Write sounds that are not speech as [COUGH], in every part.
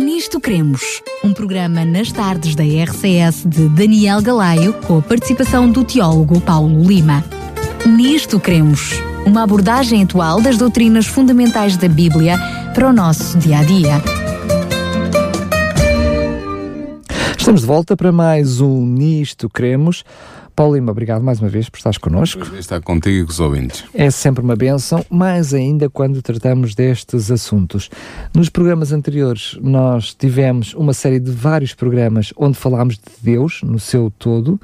Nisto Cremos, um programa nas tardes da RCS de Daniel Galaio, com a participação do teólogo Paulo Lima. Nisto Cremos, uma abordagem atual das doutrinas fundamentais da Bíblia para o nosso dia a dia. Estamos de volta para mais um Nisto Cremos. Paulo Lima, obrigado mais uma vez por estares connosco. Estar contigo e com os ouvintes. É sempre uma benção, mais ainda quando tratamos destes assuntos. Nos programas anteriores, nós tivemos uma série de vários programas onde falámos de Deus no seu todo,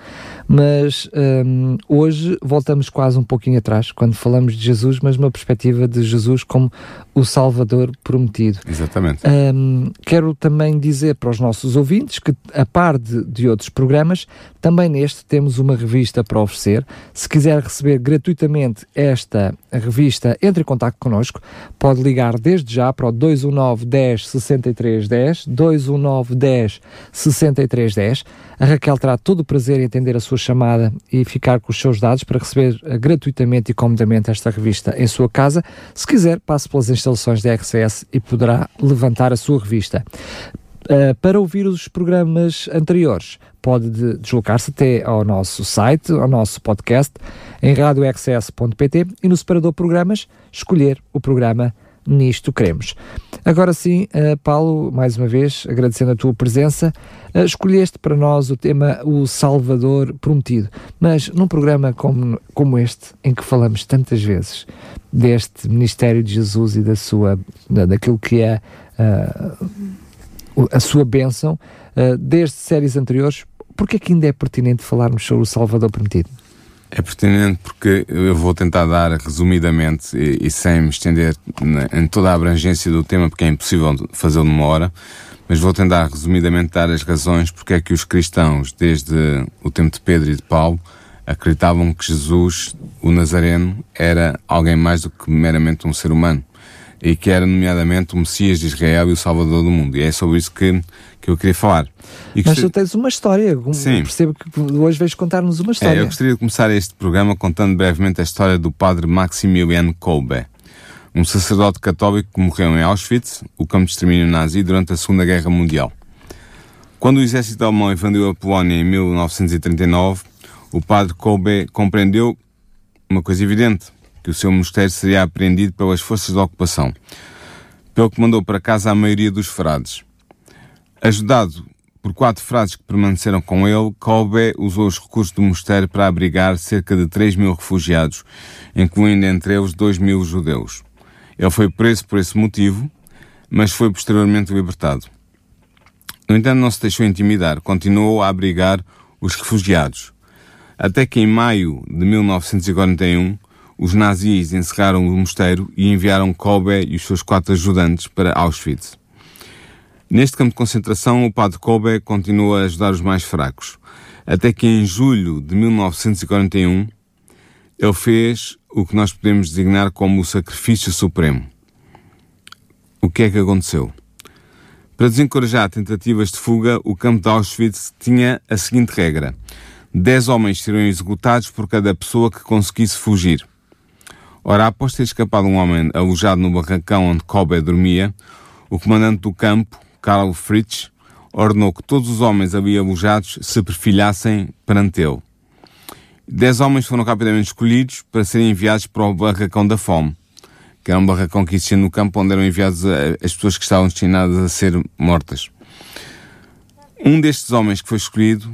mas hum, hoje voltamos quase um pouquinho atrás, quando falamos de Jesus, mas numa perspectiva de Jesus como o Salvador prometido. Exatamente. Hum, quero também dizer para os nossos ouvintes que, a par de, de outros programas, também neste temos uma revista para oferecer. Se quiser receber gratuitamente esta revista, entre em contato connosco. Pode ligar desde já para o 219 10 63 10, 219 10 63 10. A Raquel terá todo o prazer em atender a sua chamada e ficar com os seus dados para receber uh, gratuitamente e comodamente esta revista em sua casa. Se quiser, passe pelas instalações da RCS e poderá levantar a sua revista. Uh, para ouvir os programas anteriores, pode de deslocar-se até ao nosso site, ao nosso podcast, em radiorcs.pt e no separador programas, escolher o programa Nisto Queremos. Agora sim, uh, Paulo, mais uma vez, agradecendo a tua presença, uh, escolheste para nós o tema O Salvador Prometido, mas num programa como, como este, em que falamos tantas vezes deste ministério de Jesus e da sua, da, daquilo que é a sua bênção, desde séries anteriores, porque é que ainda é pertinente falarmos sobre o Salvador Prometido? É pertinente porque eu vou tentar dar resumidamente e, e sem me estender na, em toda a abrangência do tema, porque é impossível fazê-lo numa hora, mas vou tentar resumidamente dar as razões porque é que os cristãos, desde o tempo de Pedro e de Paulo, acreditavam que Jesus, o Nazareno, era alguém mais do que meramente um ser humano e que era nomeadamente o Messias de Israel e o Salvador do mundo. E é sobre isso que, que eu queria falar. E Mas tu tens uma história, Sim. percebo que hoje vais contar-nos uma história. É, eu gostaria de começar este programa contando brevemente a história do padre Maximilian Kolbe, um sacerdote católico que morreu em Auschwitz, o campo de extermínio nazi, durante a Segunda Guerra Mundial. Quando o exército alemão invadiu a Polónia em 1939, o padre Kolbe compreendeu uma coisa evidente, que o seu mosteiro seria apreendido pelas forças da ocupação, pelo que mandou para casa a maioria dos frades. Ajudado por quatro frades que permaneceram com ele, Kolbe usou os recursos do mosteiro para abrigar cerca de 3 mil refugiados, incluindo entre eles 2 mil judeus. Ele foi preso por esse motivo, mas foi posteriormente libertado. No entanto, não se deixou intimidar, continuou a abrigar os refugiados. Até que em maio de 1941, os nazis encerraram o mosteiro e enviaram Kolbe e os seus quatro ajudantes para Auschwitz. Neste campo de concentração, o padre Kolbe continua a ajudar os mais fracos, até que em julho de 1941 ele fez o que nós podemos designar como o sacrifício supremo. O que é que aconteceu? Para desencorajar tentativas de fuga, o campo de Auschwitz tinha a seguinte regra: dez homens seriam executados por cada pessoa que conseguisse fugir. Ora, após ter escapado um homem alojado no barracão onde Kobe dormia, o comandante do campo, Karl Fritz, ordenou que todos os homens ali alojados se perfilhassem perante ele. Dez homens foram rapidamente escolhidos para serem enviados para o barracão da fome, que era um barracão que existia no campo onde eram enviadas as pessoas que estavam destinadas a ser mortas. Um destes homens que foi escolhido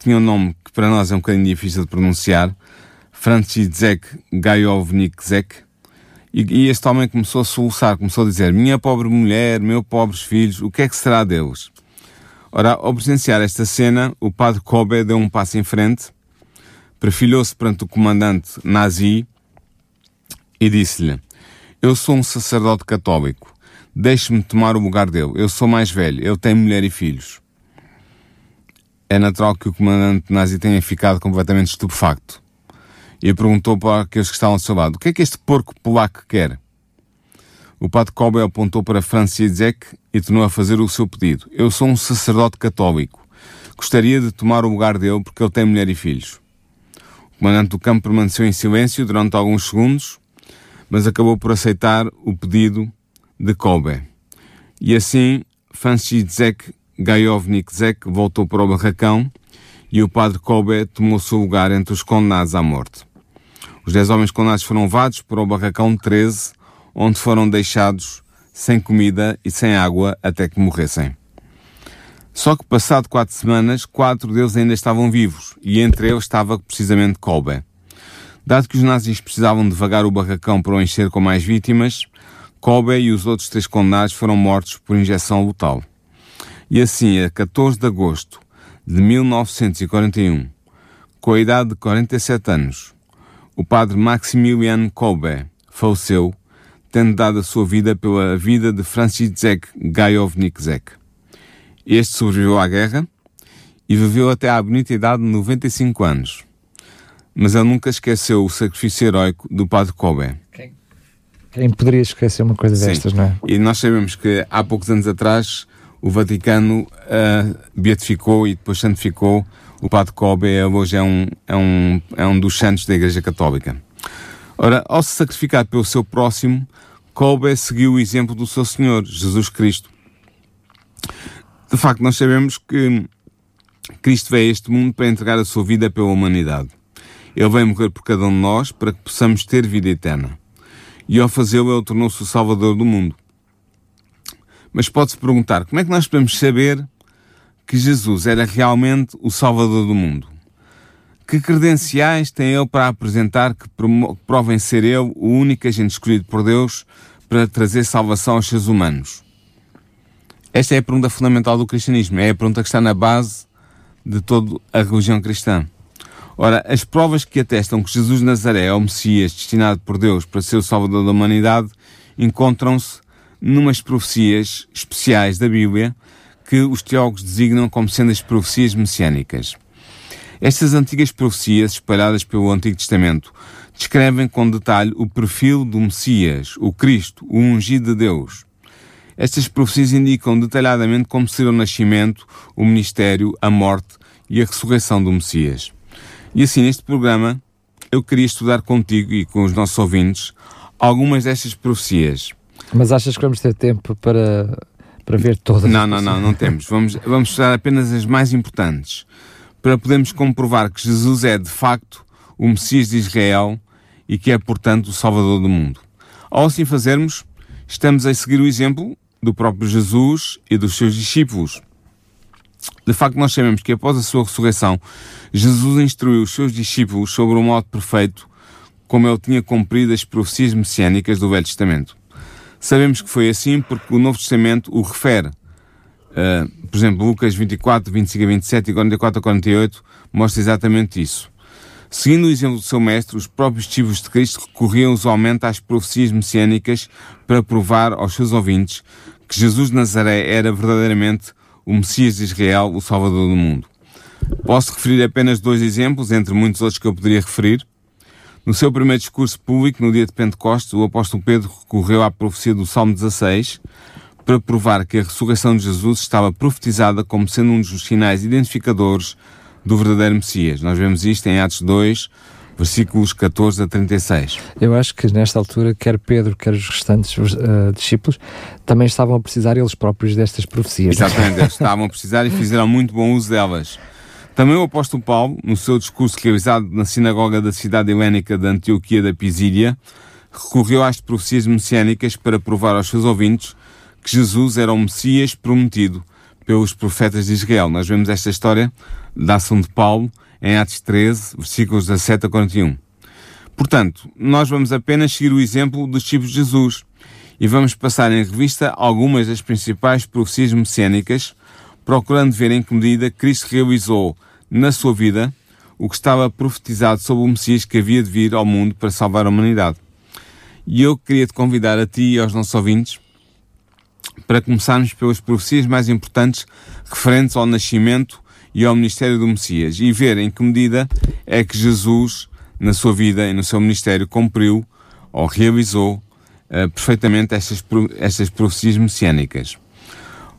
tinha um nome que para nós é um bocadinho difícil de pronunciar, Franciszek Gajowniczek, e, e este homem começou a soluçar, começou a dizer, minha pobre mulher, meus pobres filhos, o que é que será deles? Ora, ao presenciar esta cena, o padre Kobe deu um passo em frente, perfilhou-se perante o comandante nazi e disse-lhe, eu sou um sacerdote católico, deixe-me tomar o lugar dele, eu sou mais velho, ele tem mulher e filhos. É natural que o comandante nazi tenha ficado completamente estupefacto e perguntou para aqueles que estavam ao seu lado: O que é que este porco polaco quer? O padre Kobe apontou para Franciszek e tornou a fazer o seu pedido. Eu sou um sacerdote católico. Gostaria de tomar o lugar dele porque ele tem mulher e filhos. O comandante do campo permaneceu em silêncio durante alguns segundos, mas acabou por aceitar o pedido de Kobe. E assim Franciszek Gajovnik-Zek voltou para o barracão e o padre Kobe tomou seu lugar entre os condenados à morte. Os dez homens condenados foram levados para o barracão 13, onde foram deixados sem comida e sem água até que morressem. Só que passado quatro semanas, quatro deles ainda estavam vivos, e entre eles estava precisamente Kolbe. Dado que os nazis precisavam devagar o barracão para o encher com mais vítimas, Kolbe e os outros três condenados foram mortos por injeção letal. E assim, a 14 de agosto de 1941, com a idade de 47 anos, o padre Maximilian Kolbe faleceu tendo dado a sua vida pela vida de Franciszek Gajownik-Zek. Este sobreviveu à guerra e viveu até à bonita idade de 95 anos. Mas ele nunca esqueceu o sacrifício heróico do padre Kobe. Quem, quem poderia esquecer uma coisa Sim. destas, não é? E nós sabemos que há poucos anos atrás o Vaticano uh, beatificou e depois santificou o padre Kobe. Hoje é um, é, um, é um dos santos da Igreja Católica. Ora, ao se sacrificar pelo seu próximo, Kolbe seguiu o exemplo do seu Senhor, Jesus Cristo. De facto, nós sabemos que Cristo veio a este mundo para entregar a sua vida pela humanidade. Ele veio morrer por cada um de nós para que possamos ter vida eterna. E ao fazê-lo, ele tornou-se o Salvador do mundo. Mas pode-se perguntar, como é que nós podemos saber que Jesus era realmente o Salvador do mundo? Que credenciais tem ele para apresentar que provem ser ele o único agente escolhido por Deus para trazer salvação aos seres humanos? Esta é a pergunta fundamental do cristianismo, é a pergunta que está na base de toda a religião cristã. Ora, as provas que atestam que Jesus de Nazaré é o Messias destinado por Deus para ser o Salvador da humanidade encontram-se numas profecias especiais da Bíblia que os teólogos designam como sendo as profecias messiânicas. Estas antigas profecias, espalhadas pelo Antigo Testamento, descrevem com detalhe o perfil do Messias, o Cristo, o ungido de Deus. Estas profecias indicam detalhadamente como será o nascimento, o ministério, a morte e a ressurreição do Messias. E assim, neste programa, eu queria estudar contigo e com os nossos ouvintes algumas destas profecias. Mas achas que vamos ter tempo para, para ver todas? Não, não, não, não temos. Vamos, vamos estudar apenas as mais importantes para podermos comprovar que Jesus é, de facto, o Messias de Israel e que é, portanto, o Salvador do mundo. Ao assim fazermos, estamos a seguir o exemplo do próprio Jesus e dos seus discípulos. De facto, nós sabemos que após a sua ressurreição, Jesus instruiu os seus discípulos sobre o modo perfeito como ele tinha cumprido as profecias messiânicas do Velho Testamento. Sabemos que foi assim porque o Novo Testamento o refere Uh, por exemplo, Lucas 24, 25 a 27 e 44 a 48 mostra exatamente isso. Seguindo o exemplo do seu mestre, os próprios discípulos de Cristo recorriam usualmente às profecias messiânicas para provar aos seus ouvintes que Jesus de Nazaré era verdadeiramente o Messias de Israel, o Salvador do mundo. Posso referir apenas dois exemplos, entre muitos outros que eu poderia referir. No seu primeiro discurso público, no dia de Pentecostes, o apóstolo Pedro recorreu à profecia do Salmo 16, para provar que a ressurreição de Jesus estava profetizada como sendo um dos sinais identificadores do verdadeiro Messias. Nós vemos isto em Atos 2, versículos 14 a 36. Eu acho que nesta altura, quer Pedro, quer os restantes uh, discípulos, também estavam a precisar eles próprios destas profecias. Exatamente, eles estavam a precisar e fizeram muito bom uso delas. Também o apóstolo Paulo, no seu discurso realizado na sinagoga da cidade helénica de Antioquia da Pisídia, recorreu às profecias messiânicas para provar aos seus ouvintes que Jesus era o Messias prometido pelos profetas de Israel. Nós vemos esta história da ação de Paulo em Atos 13, versículos 17 a 41. Portanto, nós vamos apenas seguir o exemplo dos discípulos de Jesus e vamos passar em revista algumas das principais profecias messiânicas, procurando ver em que medida Cristo realizou na sua vida o que estava profetizado sobre o Messias que havia de vir ao mundo para salvar a humanidade. E eu queria te convidar a ti e aos nossos ouvintes para começarmos pelas profecias mais importantes referentes ao nascimento e ao ministério do Messias e ver em que medida é que Jesus, na sua vida e no seu ministério, cumpriu ou realizou uh, perfeitamente estas, estas profecias messiânicas.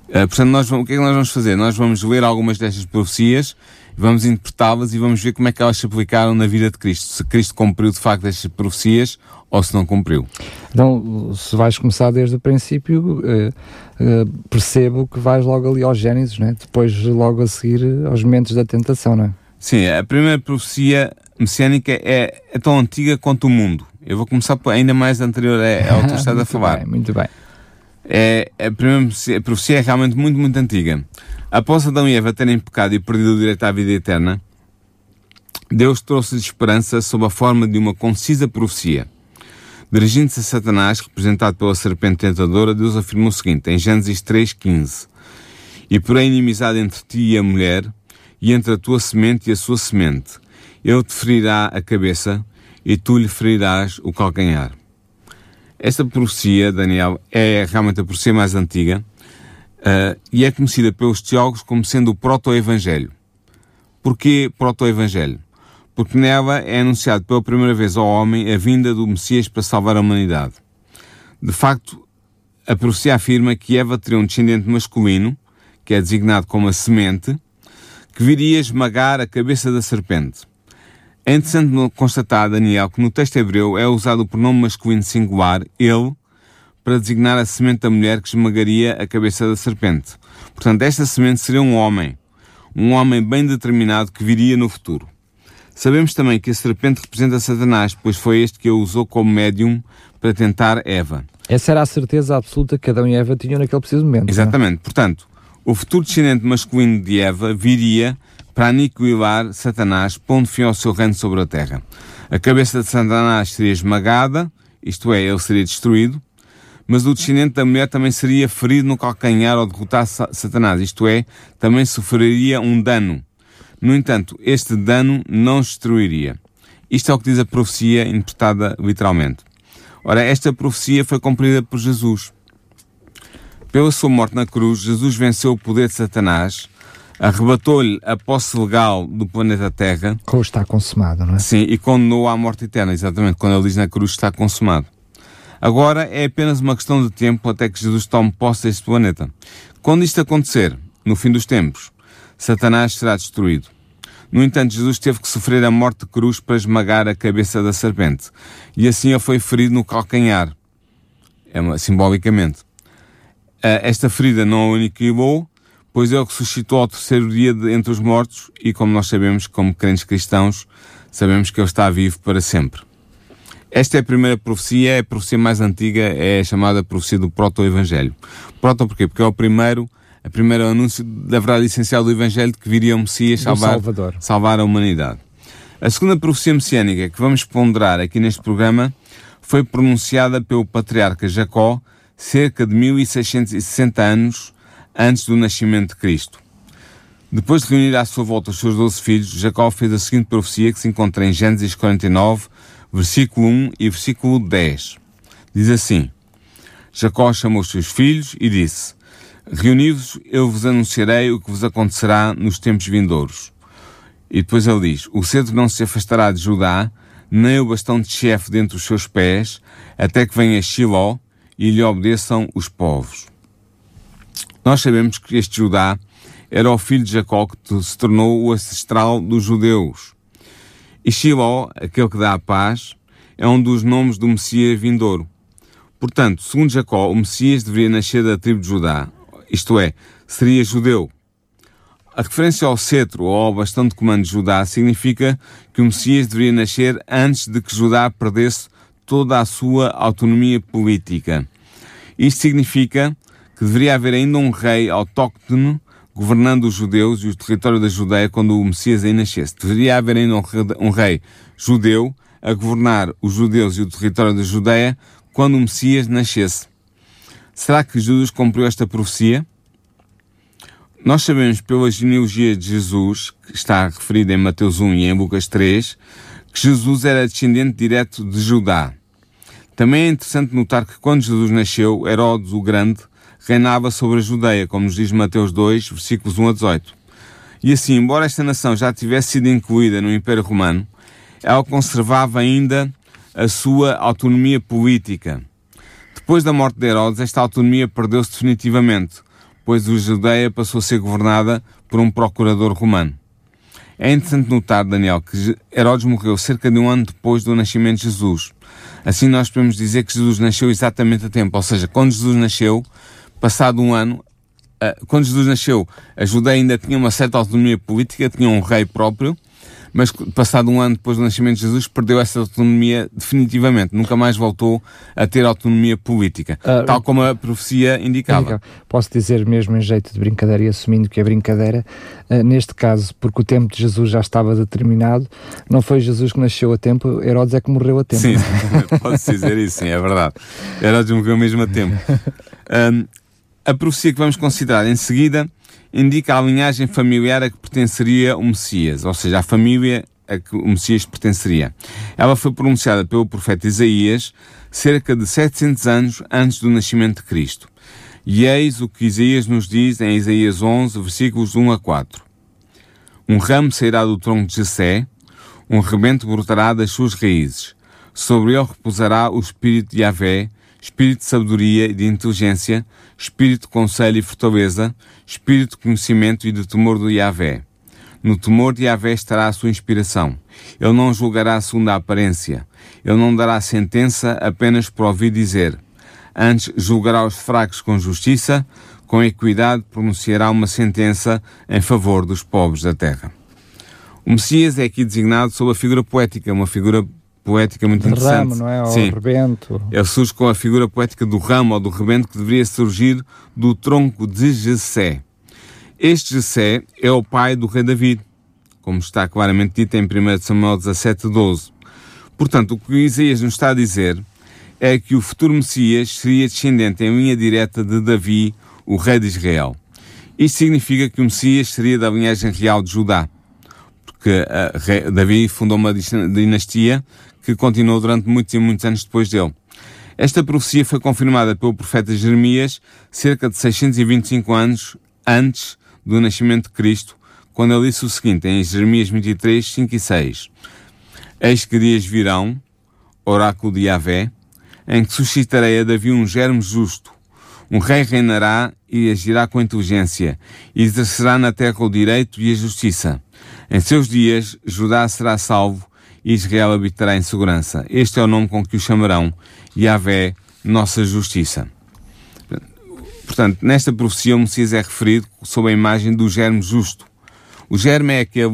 Uh, portanto, nós vamos, o que é que nós vamos fazer? Nós vamos ler algumas destas profecias, vamos interpretá-las e vamos ver como é que elas se aplicaram na vida de Cristo. Se Cristo cumpriu de facto estas profecias ou se não cumpriu. Então, se vais começar desde o princípio, uh, uh, percebo que vais logo ali aos Gênesis, né? depois logo a seguir aos momentos da tentação, não é? Sim, a primeira profecia messiânica é, é tão antiga quanto o mundo. Eu vou começar por ainda mais anterior ao que tu [LAUGHS] estás a falar. Bem, muito bem. É, a primeira a profecia é realmente muito, muito antiga. Após Adão e Eva terem pecado e perdido o direito à vida eterna, Deus trouxe-lhes esperança sob a forma de uma concisa profecia. Dirigindo-se a Satanás, representado pela serpente tentadora, Deus afirmou o seguinte, em Gênesis 3,15: E porém inimizade entre ti e a mulher, e entre a tua semente e a sua semente. Ele te ferirá a cabeça, e tu lhe ferirás o calcanhar. Esta profecia, Daniel, é realmente a profecia mais antiga uh, e é conhecida pelos teólogos como sendo o proto-evangelho. Porquê proto-evangelho? Porque nela é anunciado pela primeira vez ao homem a vinda do Messias para salvar a humanidade. De facto, a profecia afirma que Eva teria um descendente masculino, que é designado como a semente, que viria esmagar a cabeça da serpente. É interessante constatar, Daniel, que no texto hebreu é usado o pronome masculino singular, ele, para designar a semente da mulher que esmagaria a cabeça da serpente. Portanto, esta semente seria um homem, um homem bem determinado que viria no futuro. Sabemos também que a serpente representa Satanás, pois foi este que a usou como médium para tentar Eva. Essa era a certeza absoluta que Adão e Eva tinham naquele preciso momento. É? Exatamente. Não? Portanto, o futuro descendente masculino de Eva viria para aniquilar Satanás, pondo fim ao seu reino sobre a terra. A cabeça de Satanás seria esmagada, isto é, ele seria destruído, mas o descendente da mulher também seria ferido no calcanhar ao derrotar Satanás, isto é, também sofreria um dano. No entanto, este dano não destruiria. Isto é o que diz a profecia interpretada literalmente. Ora, esta profecia foi cumprida por Jesus. Pela sua morte na cruz, Jesus venceu o poder de Satanás, arrebatou-lhe a posse legal do planeta Terra. Como está consumado, não é? Sim, e condenou à morte eterna, exatamente, quando ele diz na cruz está consumado. Agora é apenas uma questão de tempo até que Jesus tome posse deste planeta. Quando isto acontecer, no fim dos tempos, Satanás será destruído. No entanto, Jesus teve que sofrer a morte de cruz para esmagar a cabeça da serpente. E assim ele foi ferido no calcanhar. É simbolicamente. Ah, esta ferida não o aniquilou, pois ele ressuscitou ao terceiro dia de, entre os mortos e, como nós sabemos, como crentes cristãos, sabemos que ele está vivo para sempre. Esta é a primeira profecia, é a profecia mais antiga, é a chamada profecia do proto-evangelho. Proto porquê? Porque é o primeiro, a primeiro anúncio da verdade essencial do evangelho de que viria o Messias salvar, salvar a humanidade. A segunda profecia messiânica que vamos ponderar aqui neste programa foi pronunciada pelo patriarca Jacó cerca de 1660 anos antes do nascimento de Cristo. Depois de reunir à sua volta os seus doze filhos, Jacó fez a seguinte profecia que se encontra em Gênesis 49, versículo 1 e versículo 10. Diz assim: Jacó chamou os seus filhos e disse: Reunidos, eu vos anunciarei o que vos acontecerá nos tempos vindouros. E depois ele diz: O cedo não se afastará de Judá, nem o bastão de chefe dentre os seus pés, até que venha Shiló e lhe obedeçam os povos. Nós sabemos que este Judá era o filho de Jacó que se tornou o ancestral dos judeus. E Shiló, aquele que dá a paz, é um dos nomes do Messias vindouro. Portanto, segundo Jacó, o Messias deveria nascer da tribo de Judá, isto é, seria judeu. A referência ao cetro ou ao bastão de comando de Judá significa que o Messias deveria nascer antes de que Judá perdesse toda a sua autonomia política. Isto significa que deveria haver ainda um rei autóctone governando os judeus e o território da Judeia quando o Messias aí nascesse. Deveria haver ainda um rei judeu a governar os judeus e o território da Judeia quando o Messias nascesse. Será que Jesus cumpriu esta profecia? Nós sabemos pela genealogia de Jesus, que está referida em Mateus 1 e em Lucas 3, que Jesus era descendente direto de Judá. Também é interessante notar que quando Jesus nasceu, Herodes o Grande reinava sobre a Judeia, como nos diz Mateus 2, versículos 1 a 18. E assim, embora esta nação já tivesse sido incluída no Império Romano, ela conservava ainda a sua autonomia política. Depois da morte de Herodes, esta autonomia perdeu-se definitivamente, pois a Judeia passou a ser governada por um procurador romano. É interessante notar, Daniel, que Herodes morreu cerca de um ano depois do nascimento de Jesus. Assim nós podemos dizer que Jesus nasceu exatamente a tempo, ou seja, quando Jesus nasceu, passado um ano, quando Jesus nasceu, a Judeia ainda tinha uma certa autonomia política, tinha um rei próprio, mas passado um ano depois do nascimento de Jesus perdeu essa autonomia definitivamente, nunca mais voltou a ter autonomia política, uh, tal como a profecia indicava. Posso dizer mesmo em jeito de brincadeira e assumindo que é brincadeira, uh, neste caso, porque o tempo de Jesus já estava determinado, não foi Jesus que nasceu a tempo, Herodes é que morreu a tempo. Sim, [LAUGHS] pode-se dizer isso, sim, é verdade. Herodes morreu mesmo a tempo. [LAUGHS] Um, a profecia que vamos considerar em seguida indica a linhagem familiar a que pertenceria o Messias, ou seja, a família a que o Messias pertenceria. Ela foi pronunciada pelo profeta Isaías cerca de 700 anos antes do nascimento de Cristo. E eis o que Isaías nos diz em Isaías 11, versículos 1 a 4. Um ramo sairá do tronco de Jessé, um rebento brotará das suas raízes. Sobre ele repousará o espírito de Yahvé, espírito de sabedoria e de inteligência, espírito de conselho e fortaleza, espírito de conhecimento e de temor do Yahvé. No temor de Yahvé estará a sua inspiração. Ele não julgará segundo a aparência. Ele não dará sentença apenas por ouvir dizer. Antes julgará os fracos com justiça, com equidade pronunciará uma sentença em favor dos pobres da terra. O Messias é aqui designado sob a figura poética, uma figura poética muito de interessante. ramo, não é? Ou Sim. rebento. Ele surge com a figura poética do ramo ou do rebento que deveria surgir do tronco de Jessé. Este Jessé é o pai do rei David, como está claramente dito em 1 Samuel 17, 12. Portanto, o que Isaías nos está a dizer é que o futuro Messias seria descendente em linha direta de Davi, o rei de Israel. Isto significa que o Messias seria da linhagem real de Judá, porque uh, Davi fundou uma dinastia que continuou durante muitos e muitos anos depois dele. Esta profecia foi confirmada pelo profeta Jeremias cerca de 625 anos antes do nascimento de Cristo, quando ele disse o seguinte em Jeremias 23, 5 e 6. Eis que dias virão, oráculo de Yahvé, em que suscitarei a Davi um germe justo. Um rei reinará e agirá com inteligência, e exercerá na terra o direito e a justiça. Em seus dias, Judá será salvo Israel habitará em segurança. Este é o nome com que o chamarão, Yahvé, nossa justiça. Portanto, nesta profecia o Messias é referido sob a imagem do germe justo. O germe é aquele,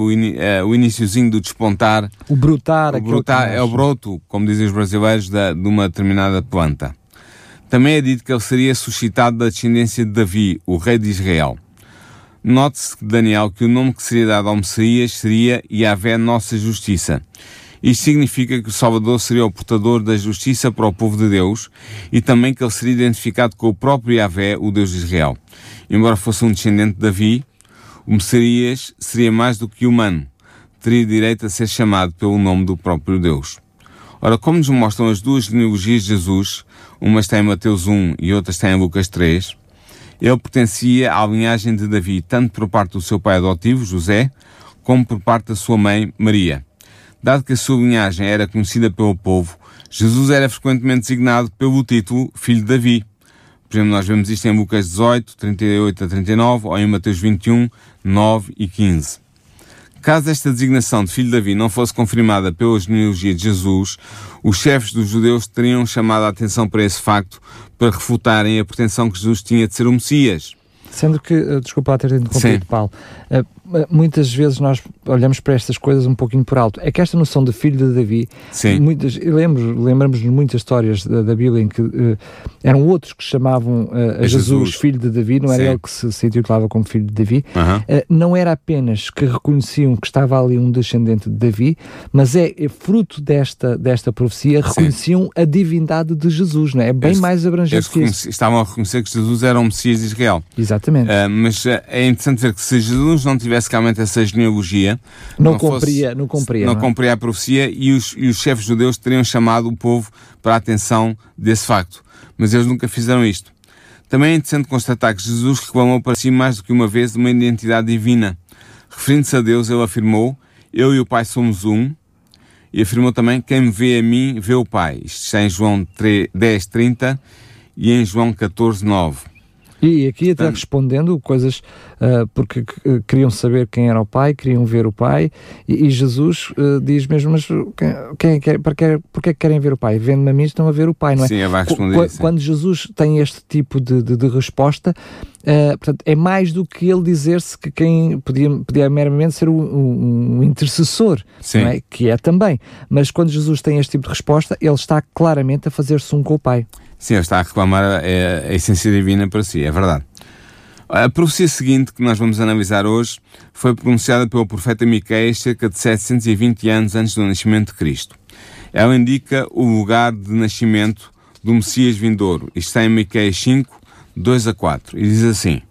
o iníciozinho do despontar. O brotar. O brotar é o broto, como dizem os brasileiros, da, de uma determinada planta. Também é dito que ele seria suscitado da descendência de Davi, o rei de Israel. Note-se, Daniel, que o nome que seria dado ao Messias seria Yahvé Nossa Justiça. Isto significa que o Salvador seria o portador da justiça para o povo de Deus e também que ele seria identificado com o próprio Yahvé, o Deus de Israel. Embora fosse um descendente de Davi, o Messias seria mais do que humano. Teria direito a ser chamado pelo nome do próprio Deus. Ora, como nos mostram as duas genealogias de Jesus, uma está em Mateus 1 e outra está em Lucas 3, ele pertencia à linhagem de Davi, tanto por parte do seu pai adotivo, José, como por parte da sua mãe, Maria. Dado que a sua linhagem era conhecida pelo povo, Jesus era frequentemente designado pelo título Filho de Davi. Por exemplo, nós vemos isto em Lucas 18, 38 a 39, ou em Mateus 21, 9 e 15. Caso esta designação de filho de Davi não fosse confirmada pela genealogia de Jesus, os chefes dos judeus teriam chamado a atenção para esse facto para refutarem a pretensão que Jesus tinha de ser o Messias. Sendo que, eh, desculpa ter interrompido, Sim. Paulo, eh, muitas vezes nós olhamos para estas coisas um pouquinho por alto. É que esta noção de filho de Davi, Sim. muitas, lembro, lembramos de muitas histórias da, da Bíblia em que uh, eram outros que chamavam uh, a Jesus, Jesus, filho de Davi, não era Sim. ele que se, se intitulava como filho de Davi. Uh, não era apenas que reconheciam que estava ali um descendente de Davi, mas é, é fruto desta, desta profecia, reconheciam Sim. a divindade de Jesus, não é? É bem eles, mais abrangente que isso. Estavam a reconhecer que Jesus era o Messias de Israel. Exatamente. mas é interessante ver que se Jesus não tivesse realmente essa genealogia. Não, não cumpria, fosse, não cumpria. Não, não é? cumpria a profecia e os, e os chefes judeus teriam chamado o povo para a atenção desse facto. Mas eles nunca fizeram isto. Também é interessante constatar que Jesus reclamou para si mais do que uma vez uma identidade divina. Referindo-se a Deus, ele afirmou: Eu e o Pai somos um. E afirmou também: Quem me vê a mim, vê o Pai. Isto está em João 10, 30 e em João 14, 9. E aqui até respondendo coisas, uh, porque uh, queriam saber quem era o Pai, queriam ver o Pai, e, e Jesus uh, diz mesmo, mas quem, quem, para que, porque é que querem ver o Pai? Vendo-me a mim estão a ver o Pai, não é? Sim, vai responder Qu Quando Jesus tem este tipo de, de, de resposta, portanto, é mais do que ele dizer-se que quem podia, podia meramente ser um, um, um intercessor, é? que é também. Mas quando Jesus tem este tipo de resposta, ele está claramente a fazer-se um com o Pai. Sim, está a reclamar a, a, essência divina para si, é verdade. A profecia seguinte que nós vamos analisar hoje foi pronunciada pelo profeta Miqueias cerca de 720 anos antes do nascimento de Cristo. Ela indica o lugar de nascimento do Messias vindouro. Isto está em Miqueias 5, 2 a 4. E diz assim: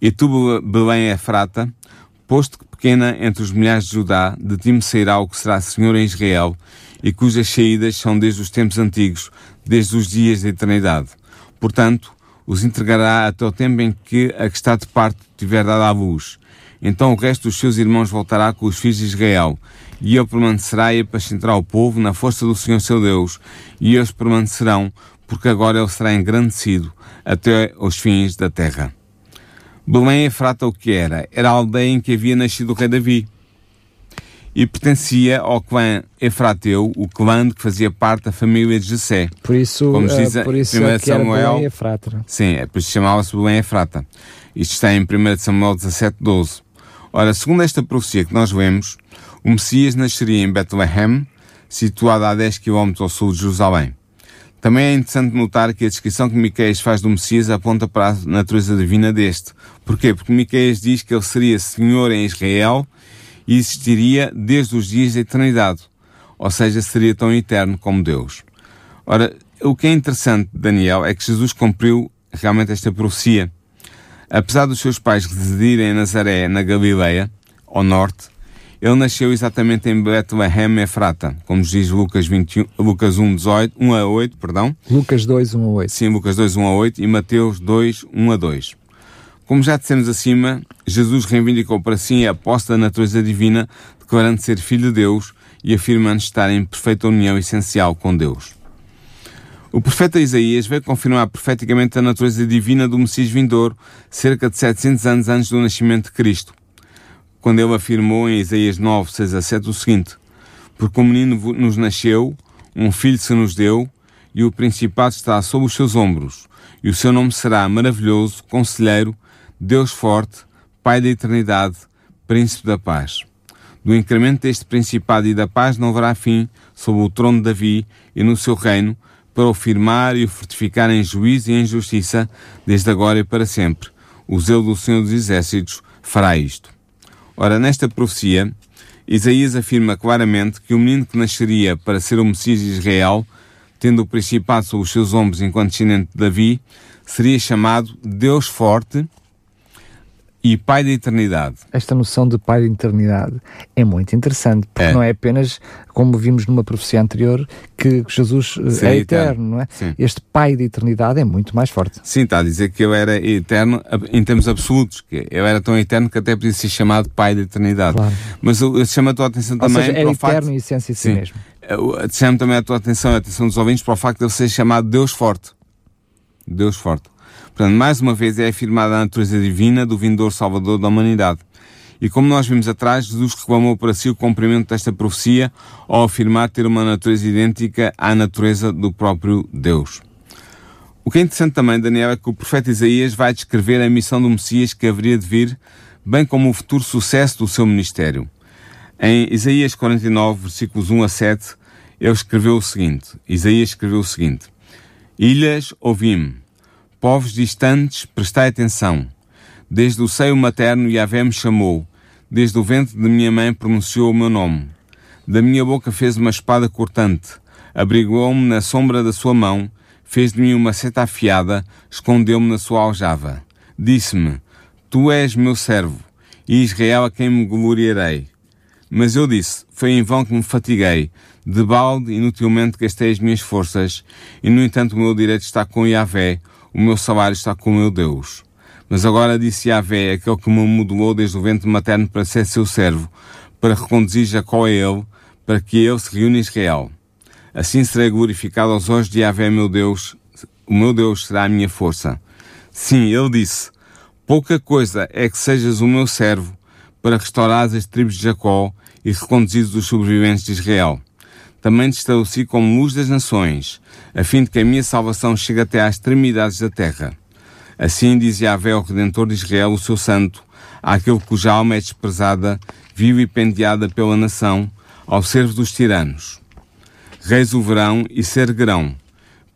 E tu, Belém Efrata, posto pequena entre os milhares de Judá, de ti me sairá o que será Senhor em Israel, e cujas saídas são desde os tempos antigos, desde os dias da eternidade. Portanto, os entregará até o tempo em que a que está de parte tiver dado à luz. Então o resto dos seus irmãos voltará com os filhos de Israel, e ele permanecerá e apacentará o povo na força do Senhor seu Deus, e eles permanecerão, porque agora ele será engrandecido até os fins da terra. Belém Efrata o que era? Era a aldeia em que havia nascido o rei Davi e pertencia ao clã Efrateu, o clã que fazia parte da família de Jessé. Por isso, Como diz, uh, por isso é Samuel, Efrata. É? Sim, é por isso chamava-se Belém Efrata. Isto está em 1 Samuel 17, 12. Ora, segundo esta profecia que nós vemos, o Messias nasceria em Bethlehem, situada a 10 km ao sul de Jerusalém. Também é interessante notar que a descrição que Miqueias faz do Messias aponta para a natureza divina deste. Porquê? Porque Miqueias diz que ele seria Senhor em Israel e existiria desde os dias da eternidade, ou seja, seria tão eterno como Deus. Ora, o que é interessante, Daniel, é que Jesus cumpriu realmente esta profecia. Apesar dos seus pais residirem em Nazaré, na Galileia, ao norte, ele nasceu exatamente em Bethlehem Efrata, como diz Lucas, 21, Lucas 1, 18, 1 a 8, perdão. Lucas 2, 1 a 8. Sim, Lucas 2, 1 a 8 e Mateus 2, 1 a 2. Como já dissemos acima, Jesus reivindicou para si a posse da natureza divina, declarando ser filho de Deus e afirmando estar em perfeita união essencial com Deus. O profeta Isaías veio confirmar profeticamente a natureza divina do Messias vindouro, cerca de 700 anos antes do nascimento de Cristo, quando ele afirmou em Isaías 9, 6 a 7 o seguinte: Porque um menino nos nasceu, um filho se nos deu, e o principado está sob os seus ombros, e o seu nome será maravilhoso, conselheiro, Deus forte, Pai da eternidade, Príncipe da paz. Do incremento deste principado e da paz não haverá fim sob o trono de Davi e no seu reino, para o firmar e o fortificar em juízo e em justiça, desde agora e para sempre. O zelo do Senhor dos Exércitos fará isto. Ora, nesta profecia, Isaías afirma claramente que o menino que nasceria para ser o Messias de Israel, tendo o principado sobre os seus ombros enquanto descendente de Davi, seria chamado Deus Forte, e Pai da Eternidade. Esta noção de Pai da Eternidade é muito interessante, porque é. não é apenas, como vimos numa profecia anterior, que Jesus eh, Sim, é eterno, eterno, não é? Sim. Este Pai da Eternidade é muito mais forte. Sim, está a dizer que ele era eterno em termos absolutos, que ele era tão eterno que até podia ser chamado Pai da Eternidade. Claro. Mas eu, eu chamo a tua atenção Ou também seja, é para o facto... eterno em essência de si mesmo. Eu chamo também a tua atenção, a atenção dos ouvintes, para o facto de ele ser chamado Deus Forte. Deus Forte. Portanto, mais uma vez é afirmada a natureza divina do vindouro Salvador da humanidade. E como nós vimos atrás, Jesus reclamou para si o cumprimento desta profecia ao afirmar ter uma natureza idêntica à natureza do próprio Deus. O que é interessante também, Daniel, é que o profeta Isaías vai descrever a missão do Messias que haveria de vir, bem como o futuro sucesso do seu ministério. Em Isaías 49, versículos 1 a 7, ele escreveu o seguinte: Isaías escreveu o seguinte: Ilhas, ouvi-me Povos distantes, prestai atenção. Desde o seio materno Yahvé me chamou, desde o ventre de minha mãe pronunciou o meu nome. Da minha boca fez uma espada cortante, abrigou-me na sombra da sua mão, fez de mim uma seta afiada, escondeu-me na sua aljava. Disse-me, Tu és meu servo, e Israel a quem me gloriarei. Mas eu disse, foi em vão que me fatiguei, de balde inutilmente gastei as minhas forças, e no entanto o meu direito está com Yahvé, o meu salário está com o meu Deus. Mas agora disse Yahvé, aquele que me modelou desde o ventre materno para ser seu servo, para reconduzir Jacó a ele, para que ele se reúna Israel. Assim serei glorificado aos olhos de Yahvé, meu Deus, o meu Deus será a minha força. Sim, ele disse: Pouca coisa é que sejas o meu servo para restaurar as tribos de Jacó e reconduzidos os sobreviventes de Israel. Também te estabeleci como luz das nações, a fim de que a minha salvação chegue até às extremidades da terra. Assim diz Yahvé, o Redentor de Israel, o seu santo, àquele cuja alma é desprezada, vive e penteada pela nação, ao servo dos tiranos. Reis o verão e se erguerão,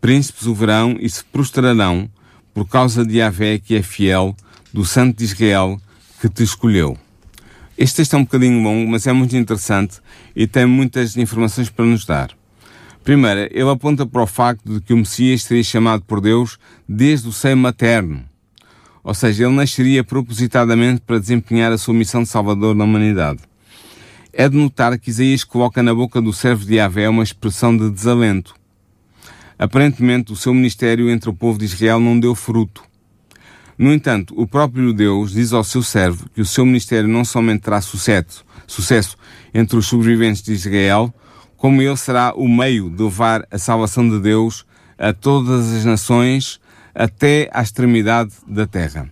príncipes o verão e se prostrarão, por causa de Yahvé que é fiel, do Santo de Israel, que te escolheu. Este texto é um bocadinho longo, mas é muito interessante e tem muitas informações para nos dar. Primeiro, ele aponta para o facto de que o Messias seria chamado por Deus desde o seio materno. Ou seja, ele nasceria propositadamente para desempenhar a sua missão de Salvador da humanidade. É de notar que Isaías coloca na boca do servo de Yahvé uma expressão de desalento. Aparentemente, o seu ministério entre o povo de Israel não deu fruto. No entanto, o próprio Deus diz ao seu servo que o seu ministério não somente terá sucesso, sucesso entre os sobreviventes de Israel, como ele será o meio de levar a salvação de Deus a todas as nações até à extremidade da terra.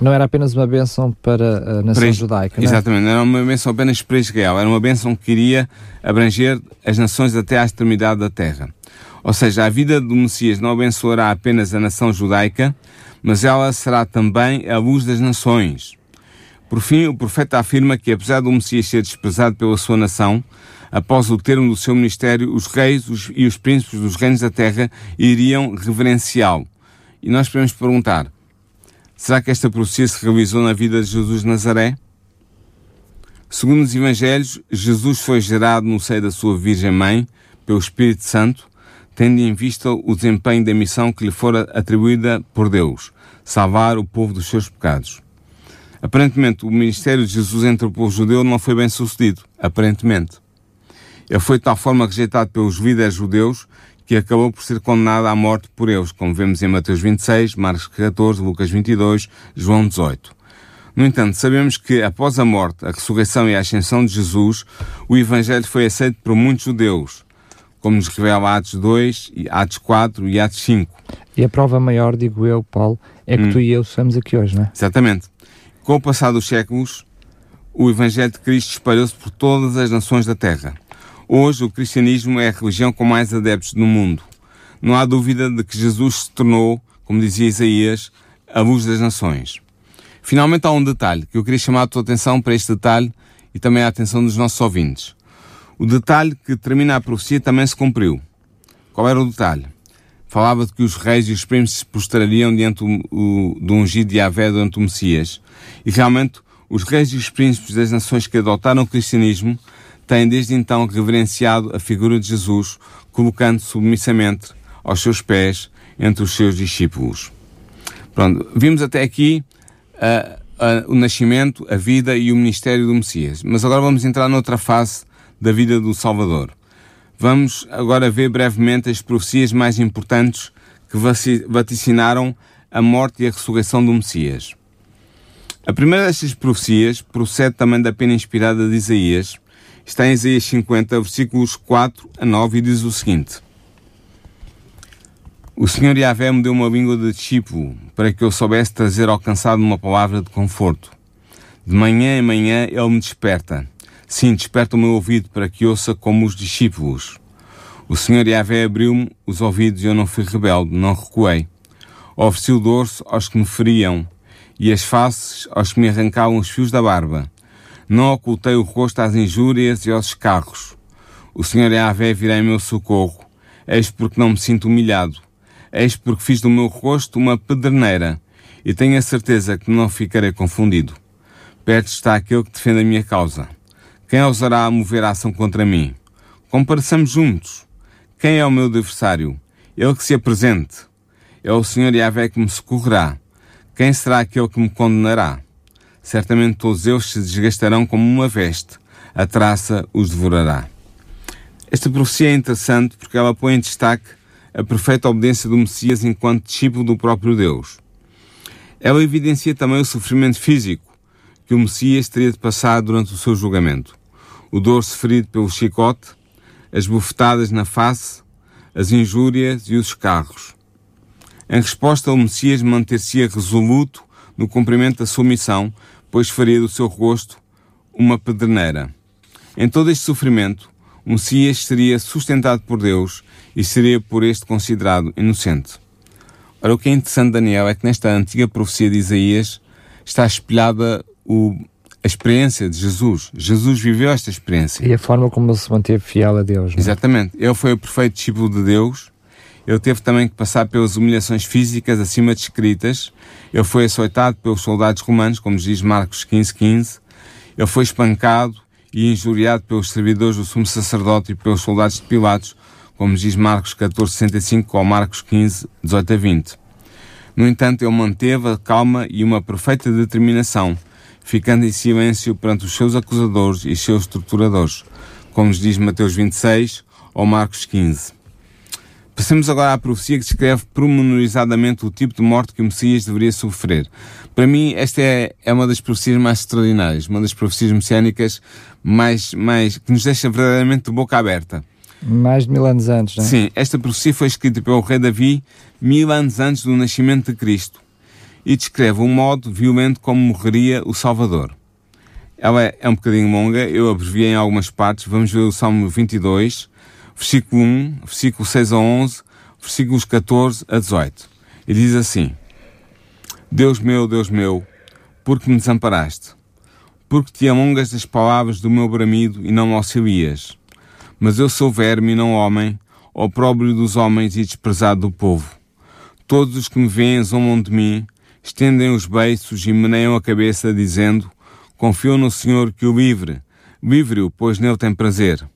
Não era apenas uma bênção para a nação para, judaica, não é? Exatamente, não era uma bênção apenas para Israel, era uma bênção que iria abranger as nações até à extremidade da terra. Ou seja, a vida do Messias não abençoará apenas a nação judaica, mas ela será também a luz das nações. Por fim, o profeta afirma que, apesar do Messias ser desprezado pela sua nação, após o termo do seu ministério, os reis os, e os príncipes dos reinos da terra iriam reverenciá-lo. E nós podemos perguntar, será que esta profecia se realizou na vida de Jesus de Nazaré? Segundo os Evangelhos, Jesus foi gerado no seio da sua Virgem Mãe, pelo Espírito Santo, tendo em vista o desempenho da missão que lhe fora atribuída por Deus, salvar o povo dos seus pecados. Aparentemente, o ministério de Jesus entre o povo judeu não foi bem sucedido. Aparentemente. Ele foi de tal forma rejeitado pelos líderes judeus que acabou por ser condenado à morte por eles, como vemos em Mateus 26, Marcos 14, Lucas 22, João 18. No entanto, sabemos que após a morte, a ressurreição e a ascensão de Jesus, o Evangelho foi aceito por muitos judeus, como nos revela Atos 2, Atos 4 e Atos 5. E a prova maior, digo eu, Paulo, é que hum. tu e eu estamos aqui hoje, não é? Exatamente. Com o passar dos séculos, o Evangelho de Cristo espalhou-se por todas as nações da Terra. Hoje, o cristianismo é a religião com mais adeptos no mundo. Não há dúvida de que Jesus se tornou, como dizia Isaías, a luz das nações. Finalmente, há um detalhe que eu queria chamar a tua atenção para este detalhe e também a atenção dos nossos ouvintes. O detalhe que termina a profecia também se cumpriu. Qual era o detalhe? Falava de que os reis e os príncipes se prostrariam diante do, do ungido de Yahvé durante o Messias. E realmente, os reis e os príncipes das nações que adotaram o cristianismo têm desde então reverenciado a figura de Jesus, colocando submissamente aos seus pés entre os seus discípulos. Pronto, vimos até aqui uh, uh, o nascimento, a vida e o ministério do Messias. Mas agora vamos entrar noutra fase da vida do Salvador. Vamos agora ver brevemente as profecias mais importantes que vaticinaram a morte e a ressurreição do Messias. A primeira destas profecias procede também da pena inspirada de Isaías. Está em Isaías 50, versículos 4 a 9 e diz o seguinte. O Senhor Yahvé me deu uma língua de discípulo para que eu soubesse trazer ao cansado uma palavra de conforto. De manhã em manhã ele me desperta Sim, desperta o meu ouvido para que ouça como os discípulos. O Senhor Yahvé abriu-me os ouvidos e eu não fui rebelde, não recuei. Ofereci o dorso aos que me feriam e as faces aos que me arrancavam os fios da barba. Não ocultei o rosto às injúrias e aos escarros. O Senhor Yahvé virá em meu socorro. Eis porque não me sinto humilhado. Eis porque fiz do meu rosto uma pederneira e tenho a certeza que não ficarei confundido. Perto está aquele que defende a minha causa. Quem ousará mover a ação contra mim? Compareçamos juntos. Quem é o meu adversário? Ele que se apresente. É o Senhor Yahvé que me socorrerá. Quem será aquele que me condenará? Certamente todos eles se desgastarão como uma veste. A traça os devorará. Esta profecia é interessante porque ela põe em destaque a perfeita obediência do Messias enquanto discípulo do próprio Deus. Ela evidencia também o sofrimento físico que o Messias teria de passar durante o seu julgamento o dorso ferido pelo chicote, as bufetadas na face, as injúrias e os escarros. Em resposta, o Messias manter-se-ia resoluto no cumprimento da sua missão, pois faria do seu rosto uma pedreneira. Em todo este sofrimento, o Messias seria sustentado por Deus e seria por este considerado inocente. Ora, o que é interessante, Daniel, é que nesta antiga profecia de Isaías está espelhada o, a experiência de Jesus. Jesus viveu esta experiência. E a forma como ele se manteve fiel a Deus. Não? É? Exatamente. Ele foi o perfeito discípulo de Deus. Ele teve também que passar pelas humilhações físicas acima descritas. Ele foi açoitado pelos soldados romanos, como diz Marcos 15, 15. Ele foi espancado e injuriado pelos servidores do sumo sacerdote e pelos soldados de Pilatos, como diz Marcos 14, 65 ou Marcos 15, 18 a 20. No entanto, ele manteve a calma e uma perfeita determinação, ficando em silêncio perante os seus acusadores e seus torturadores, como nos diz Mateus 26 ou Marcos 15. Passemos agora à profecia que descreve promenorizadamente o tipo de morte que o Messias deveria sofrer. Para mim, esta é, é uma das profecias mais extraordinárias, uma das profecias messiânicas mais, mais, que nos deixa verdadeiramente de boca aberta. Mais de mil anos antes, não é? Sim, esta profecia foi escrita pelo rei Davi mil anos antes do nascimento de Cristo e descreve um modo violento como morreria o Salvador. Ela é um bocadinho longa, eu abreviei em algumas partes. Vamos ver o Salmo 22, versículo 1, versículo 6 a 11, versículos 14 a 18. E diz assim: Deus meu, Deus meu, por que me desamparaste? Porque te alongas das palavras do meu bramido e não me auxilias? Mas eu sou verme e não homem, opróbrio dos homens e desprezado do povo. Todos os que me veem zombam de mim, estendem os beiços e meneiam a cabeça, dizendo: Confio no Senhor que o livre, livre-o, pois nele tem prazer.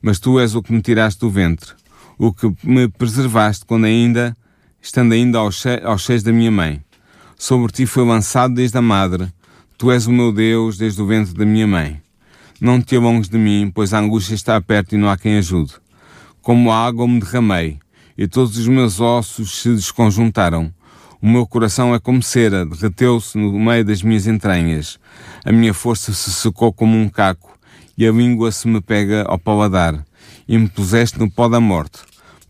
Mas tu és o que me tiraste do ventre, o que me preservaste quando ainda, estando ainda aos, che aos cheios da minha mãe. Sobre ti foi lançado desde a madre, tu és o meu Deus desde o ventre da minha mãe. Não te alongues de mim, pois a angústia está perto e não há quem ajude. Como a água me derramei, e todos os meus ossos se desconjuntaram. O meu coração é como cera, derreteu-se no meio das minhas entranhas. A minha força se secou como um caco, e a língua se me pega ao paladar. E me puseste no pó da morte,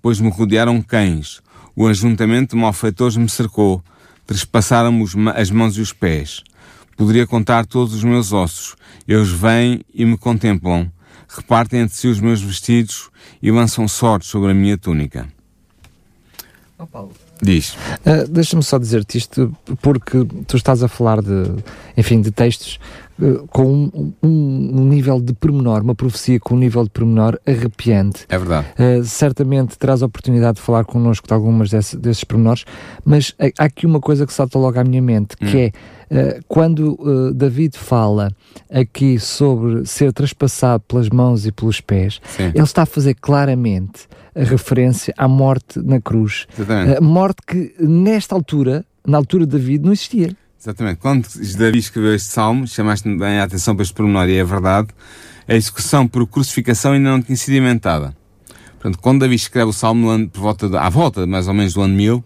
pois me rodearam cães. O ajuntamento de malfeitores me cercou, trespassaram-me as mãos e os pés. Poderia contar todos os meus ossos. Eles vêm e me contemplam, repartem entre si os meus vestidos e lançam sorte sobre a minha túnica. Oh, Paulo. Diz. Uh, Deixa-me só dizer-te isto, porque tu estás a falar de, enfim, de textos com um, um, nível de pormenor, uma profecia com um nível de pormenor arrepiante. É verdade. Uh, certamente terás a oportunidade de falar connosco de algumas desse, desses pormenores, mas há aqui uma coisa que salta logo à minha mente, que hum. é quando David fala aqui sobre ser traspassado pelas mãos e pelos pés, Sim. ele está a fazer claramente a referência à morte na cruz. Exatamente. A morte que, nesta altura, na altura de David, não existia. Exatamente. Quando Davi escreveu este salmo, chamaste bem a atenção para este pormenor, e é verdade, a execução por crucificação ainda não tinha sido inventada. Portanto, quando Davi escreve o salmo no ano, por volta de, à volta, mais ou menos, do ano 1000,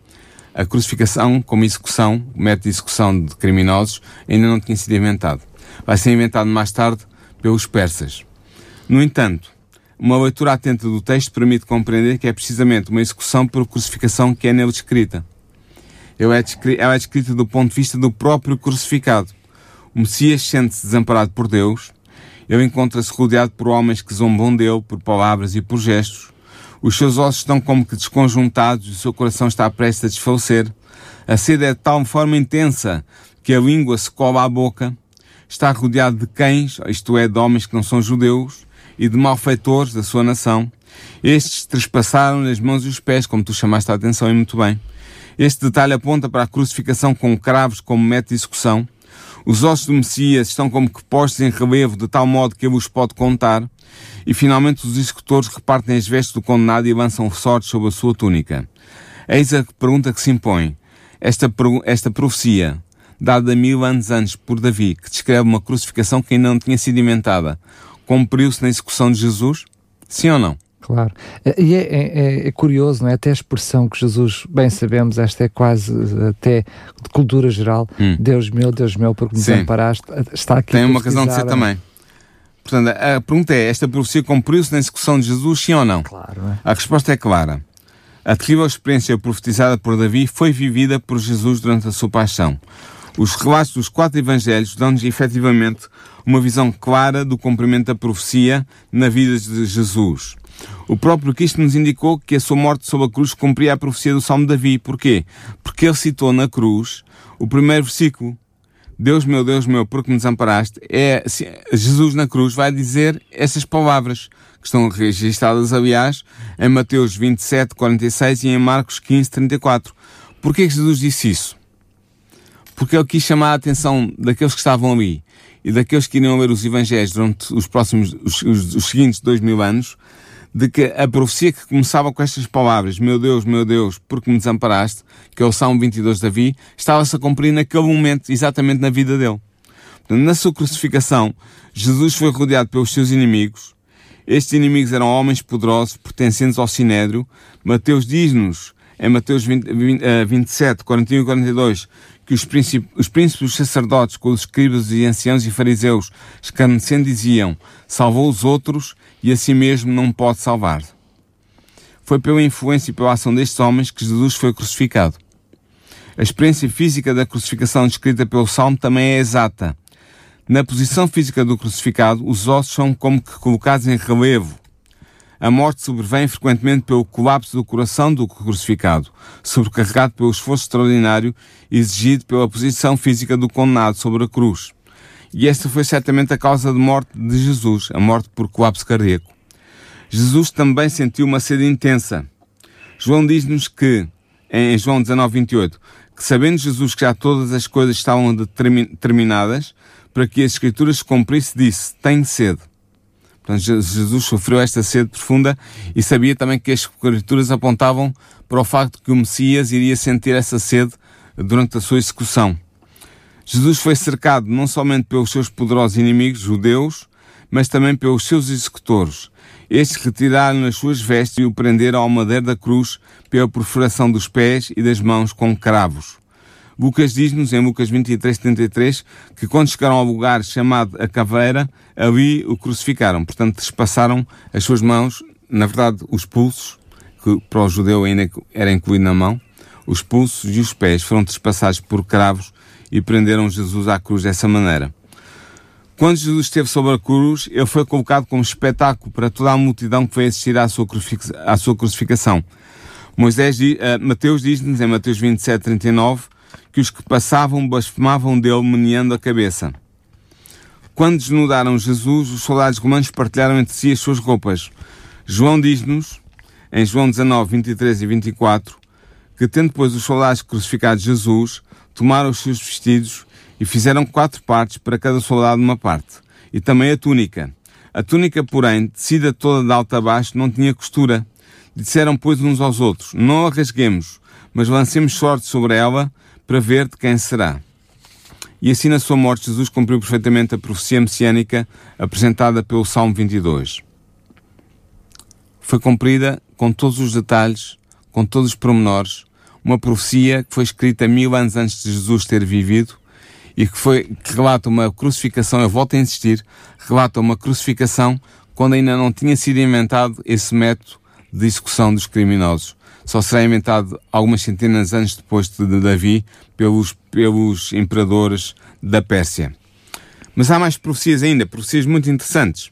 a crucificação como execução, método de execução de criminosos, ainda não tinha sido inventado. Vai ser inventado mais tarde pelos persas. No entanto, uma leitura atenta do texto permite compreender que é precisamente uma execução por crucificação que é nele descrita. É, ela é descrita do ponto de vista do próprio crucificado. O Messias sente-se desamparado por Deus, ele encontra-se rodeado por homens que zombam dele por palavras e por gestos. Os seus ossos estão como que desconjuntados e o seu coração está prestes a desfalecer. A sede é de tal forma intensa que a língua se cola à boca. Está rodeado de cães, isto é, de homens que não são judeus, e de malfeitores da sua nação. Estes trespassaram-lhe as mãos e os pés, como tu chamaste a atenção e muito bem. Este detalhe aponta para a crucificação com cravos como método de execução. Os ossos do Messias estão como que postos em relevo de tal modo que ele os pode contar. E finalmente os executores repartem as vestes do condenado e lançam sorte sobre a sua túnica. Eis a pergunta que se impõe. Esta, esta profecia, dada mil anos antes por Davi, que descreve uma crucificação que ainda não tinha sido inventada, cumpriu-se na execução de Jesus? Sim ou não? Claro. E é, é, é, curioso, não é? Até a expressão que Jesus, bem sabemos, esta é quase até de cultura geral. Hum. Deus meu, Deus meu, porque me desamparaste. Está aqui. Tem uma razão de ser também. Portanto, a pergunta é: esta profecia cumpriu-se na execução de Jesus, sim ou não? Claro. É? A resposta é clara. A terrível experiência profetizada por Davi foi vivida por Jesus durante a sua paixão. Os relatos dos quatro evangelhos dão-nos efetivamente uma visão clara do cumprimento da profecia na vida de Jesus. O próprio Cristo nos indicou que a sua morte sob a cruz cumpria a profecia do Salmo de Davi. Porquê? Porque ele citou na cruz o primeiro versículo. Deus meu, Deus meu, porque me desamparaste? É, Jesus na cruz vai dizer essas palavras, que estão registradas, aliás, em Mateus 27, 46 e em Marcos 15, 34. Porquê que Jesus disse isso? Porque ele quis chamar a atenção daqueles que estavam ali e daqueles que iriam ler os Evangelhos durante os próximos, os, os, os seguintes dois mil anos, de que a profecia que começava com estas palavras, meu Deus, meu Deus, porque me desamparaste, que é o Salmo 22 de Davi, estava-se a cumprir naquele momento, exatamente na vida dele. Na sua crucificação, Jesus foi rodeado pelos seus inimigos. Estes inimigos eram homens poderosos, pertencentes ao Sinédrio. Mateus diz-nos, em Mateus 20, 20, 27, 41 e 42, que os príncipes, os príncipes sacerdotes, com os escribas e anciãos e fariseus, escarnecendo, diziam: Salvou os outros e a si mesmo não pode salvar. Foi pela influência e pela ação destes homens que Jesus foi crucificado. A experiência física da crucificação descrita pelo Salmo também é exata. Na posição física do crucificado, os ossos são como que colocados em relevo a morte sobrevém frequentemente pelo colapso do coração do crucificado, sobrecarregado pelo esforço extraordinário exigido pela posição física do condenado sobre a cruz. E esta foi certamente a causa de morte de Jesus, a morte por colapso cardíaco. Jesus também sentiu uma sede intensa. João diz-nos que, em João 19, 28, que sabendo Jesus que já todas as coisas estavam determinadas, para que as Escrituras se cumprisse, disse, tenho sede. Portanto, Jesus sofreu esta sede profunda e sabia também que as escrituras apontavam para o facto que o Messias iria sentir essa sede durante a sua execução. Jesus foi cercado não somente pelos seus poderosos inimigos judeus, mas também pelos seus executores. Estes retiraram as suas vestes e o prenderam ao madeiro da cruz pela perfuração dos pés e das mãos com cravos. Lucas diz-nos, em Lucas 23, 33, que quando chegaram ao lugar chamado a caveira, ali o crucificaram. Portanto, despassaram as suas mãos, na verdade, os pulsos, que para o judeu ainda era incluído na mão, os pulsos e os pés foram despassados por cravos e prenderam Jesus à cruz dessa maneira. Quando Jesus esteve sobre a cruz, ele foi colocado como espetáculo para toda a multidão que foi assistir à sua, à sua crucificação. Moisés, uh, Mateus diz-nos em Mateus 27, 39, que os que passavam blasfemavam dele meneando a cabeça. Quando desnudaram Jesus, os soldados romanos partilharam entre si as suas roupas. João diz-nos, em João 19, 23 e 24, que tendo depois os soldados crucificado Jesus, tomaram os seus vestidos e fizeram quatro partes para cada soldado uma parte, e também a túnica. A túnica, porém, tecida toda de alto a baixo, não tinha costura. Disseram, pois, uns aos outros, não a rasguemos, mas lancemos sorte sobre ela, para ver de quem será. E assim na sua morte Jesus cumpriu perfeitamente a profecia messiânica apresentada pelo Salmo 22. Foi cumprida com todos os detalhes, com todos os pormenores, uma profecia que foi escrita mil anos antes de Jesus ter vivido e que, foi, que relata uma crucificação, eu volto a insistir, relata uma crucificação quando ainda não tinha sido inventado esse método de execução dos criminosos só será inventado algumas centenas de anos depois de Davi pelos, pelos imperadores da Pérsia. Mas há mais profecias ainda, profecias muito interessantes.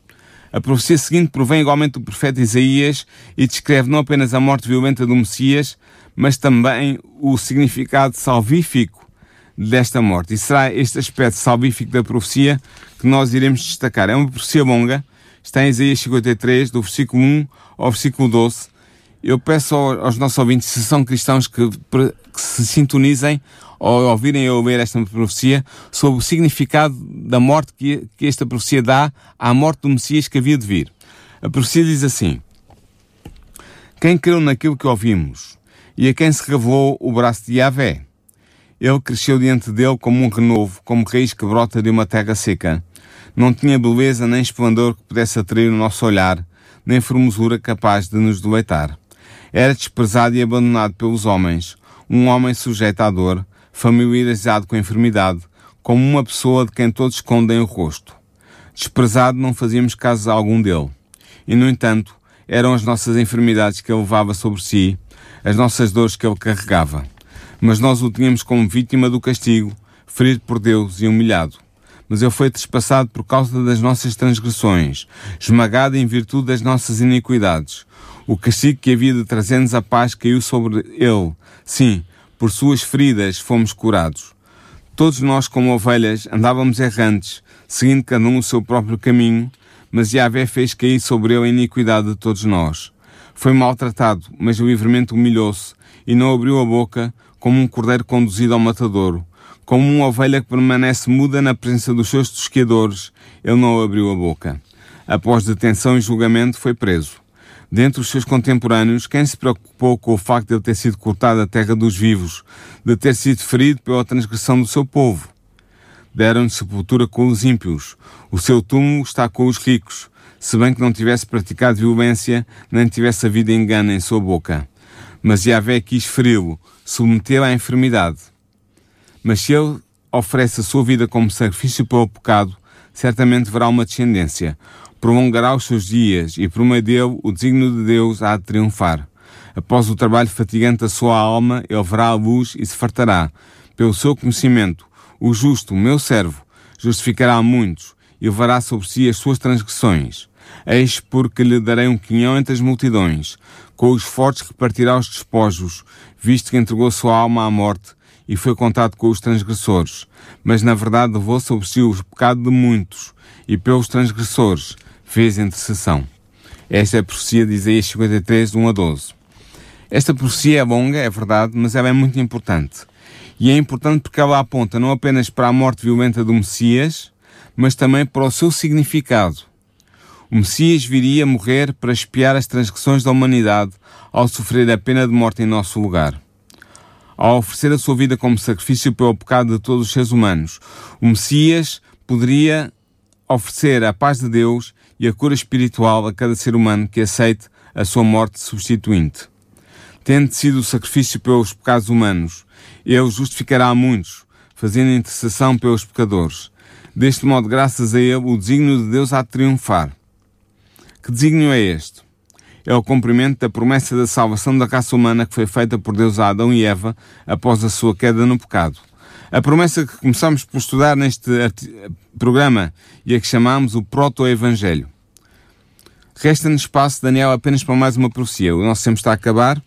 A profecia seguinte provém igualmente do profeta Isaías e descreve não apenas a morte violenta do Messias, mas também o significado salvífico desta morte. E será este aspecto salvífico da profecia que nós iremos destacar. É uma profecia longa, está em Isaías 53, do versículo 1 ao versículo 12, eu peço aos nossos ouvintes, se são cristãos, que, que se sintonizem ao ouvirem eu ler esta profecia sobre o significado da morte que, que esta profecia dá à morte do Messias que havia de vir. A profecia diz assim: Quem creu naquilo que ouvimos e a quem se revelou o braço de Yahvé, ele cresceu diante dele como um renovo, como raiz que brota de uma terra seca. Não tinha beleza nem esplendor que pudesse atrair o nosso olhar, nem formosura capaz de nos deleitar. Era desprezado e abandonado pelos homens, um homem sujeito à dor, familiarizado com a enfermidade, como uma pessoa de quem todos escondem o rosto. Desprezado, não fazíamos caso algum dele. E, no entanto, eram as nossas enfermidades que ele levava sobre si, as nossas dores que ele carregava. Mas nós o tínhamos como vítima do castigo, ferido por Deus e humilhado. Mas ele foi trespassado por causa das nossas transgressões, esmagado em virtude das nossas iniquidades. O castigo que havia de trazer-nos a paz caiu sobre ele. Sim, por suas feridas fomos curados. Todos nós, como ovelhas, andávamos errantes, seguindo cada um o seu próprio caminho, mas Yahvé fez cair sobre ele a iniquidade de todos nós. Foi maltratado, mas livremente humilhou-se, e não abriu a boca, como um cordeiro conduzido ao matadouro. Como uma ovelha que permanece muda na presença dos seus tosqueadores, ele não abriu a boca. Após detenção e julgamento, foi preso. Dentre os seus contemporâneos, quem se preocupou com o facto de ele ter sido cortado da terra dos vivos, de ter sido ferido pela transgressão do seu povo? Deram-lhe sepultura com os ímpios. O seu túmulo está com os ricos, se bem que não tivesse praticado violência, nem tivesse havido engano em sua boca. Mas Yahvé quis feri-lo, submetê-lo à enfermidade. Mas se ele oferece a sua vida como sacrifício pelo pecado, certamente verá uma descendência, prolongará os seus dias e por meio dele o desígnio de Deus há de triunfar. Após o trabalho fatigante da sua alma, ele verá a luz e se fartará. Pelo seu conhecimento, o justo, meu servo, justificará muitos e levará sobre si as suas transgressões. Eis porque lhe darei um quinhão entre as multidões, com os fortes repartirá os despojos, visto que entregou sua alma à morte e foi contado com os transgressores. Mas na verdade levou sobre si o pecado de muitos, e pelos transgressores fez intercessão. Esta é a profecia de Isaías 53, 1 a 12. Esta profecia é longa, é verdade, mas ela é muito importante. E é importante porque ela aponta não apenas para a morte violenta do Messias, mas também para o seu significado. O Messias viria morrer para espiar as transgressões da humanidade ao sofrer a pena de morte em nosso lugar. Ao oferecer a sua vida como sacrifício pelo pecado de todos os seres humanos, o Messias poderia oferecer a paz de Deus e a cura espiritual a cada ser humano que aceite a sua morte substituinte. Tendo sido o sacrifício pelos pecados humanos, ele justificará a muitos, fazendo intercessão pelos pecadores. Deste modo, graças a ele, o desígnio de Deus há de triunfar. Que desígnio é este? É o cumprimento da promessa da salvação da raça humana que foi feita por Deus a Adão e Eva após a sua queda no pecado. A promessa que começamos por estudar neste programa e a que chamamos o Proto-Evangelho. Resta-nos espaço, Daniel, apenas para mais uma profecia. O nosso tempo está a acabar.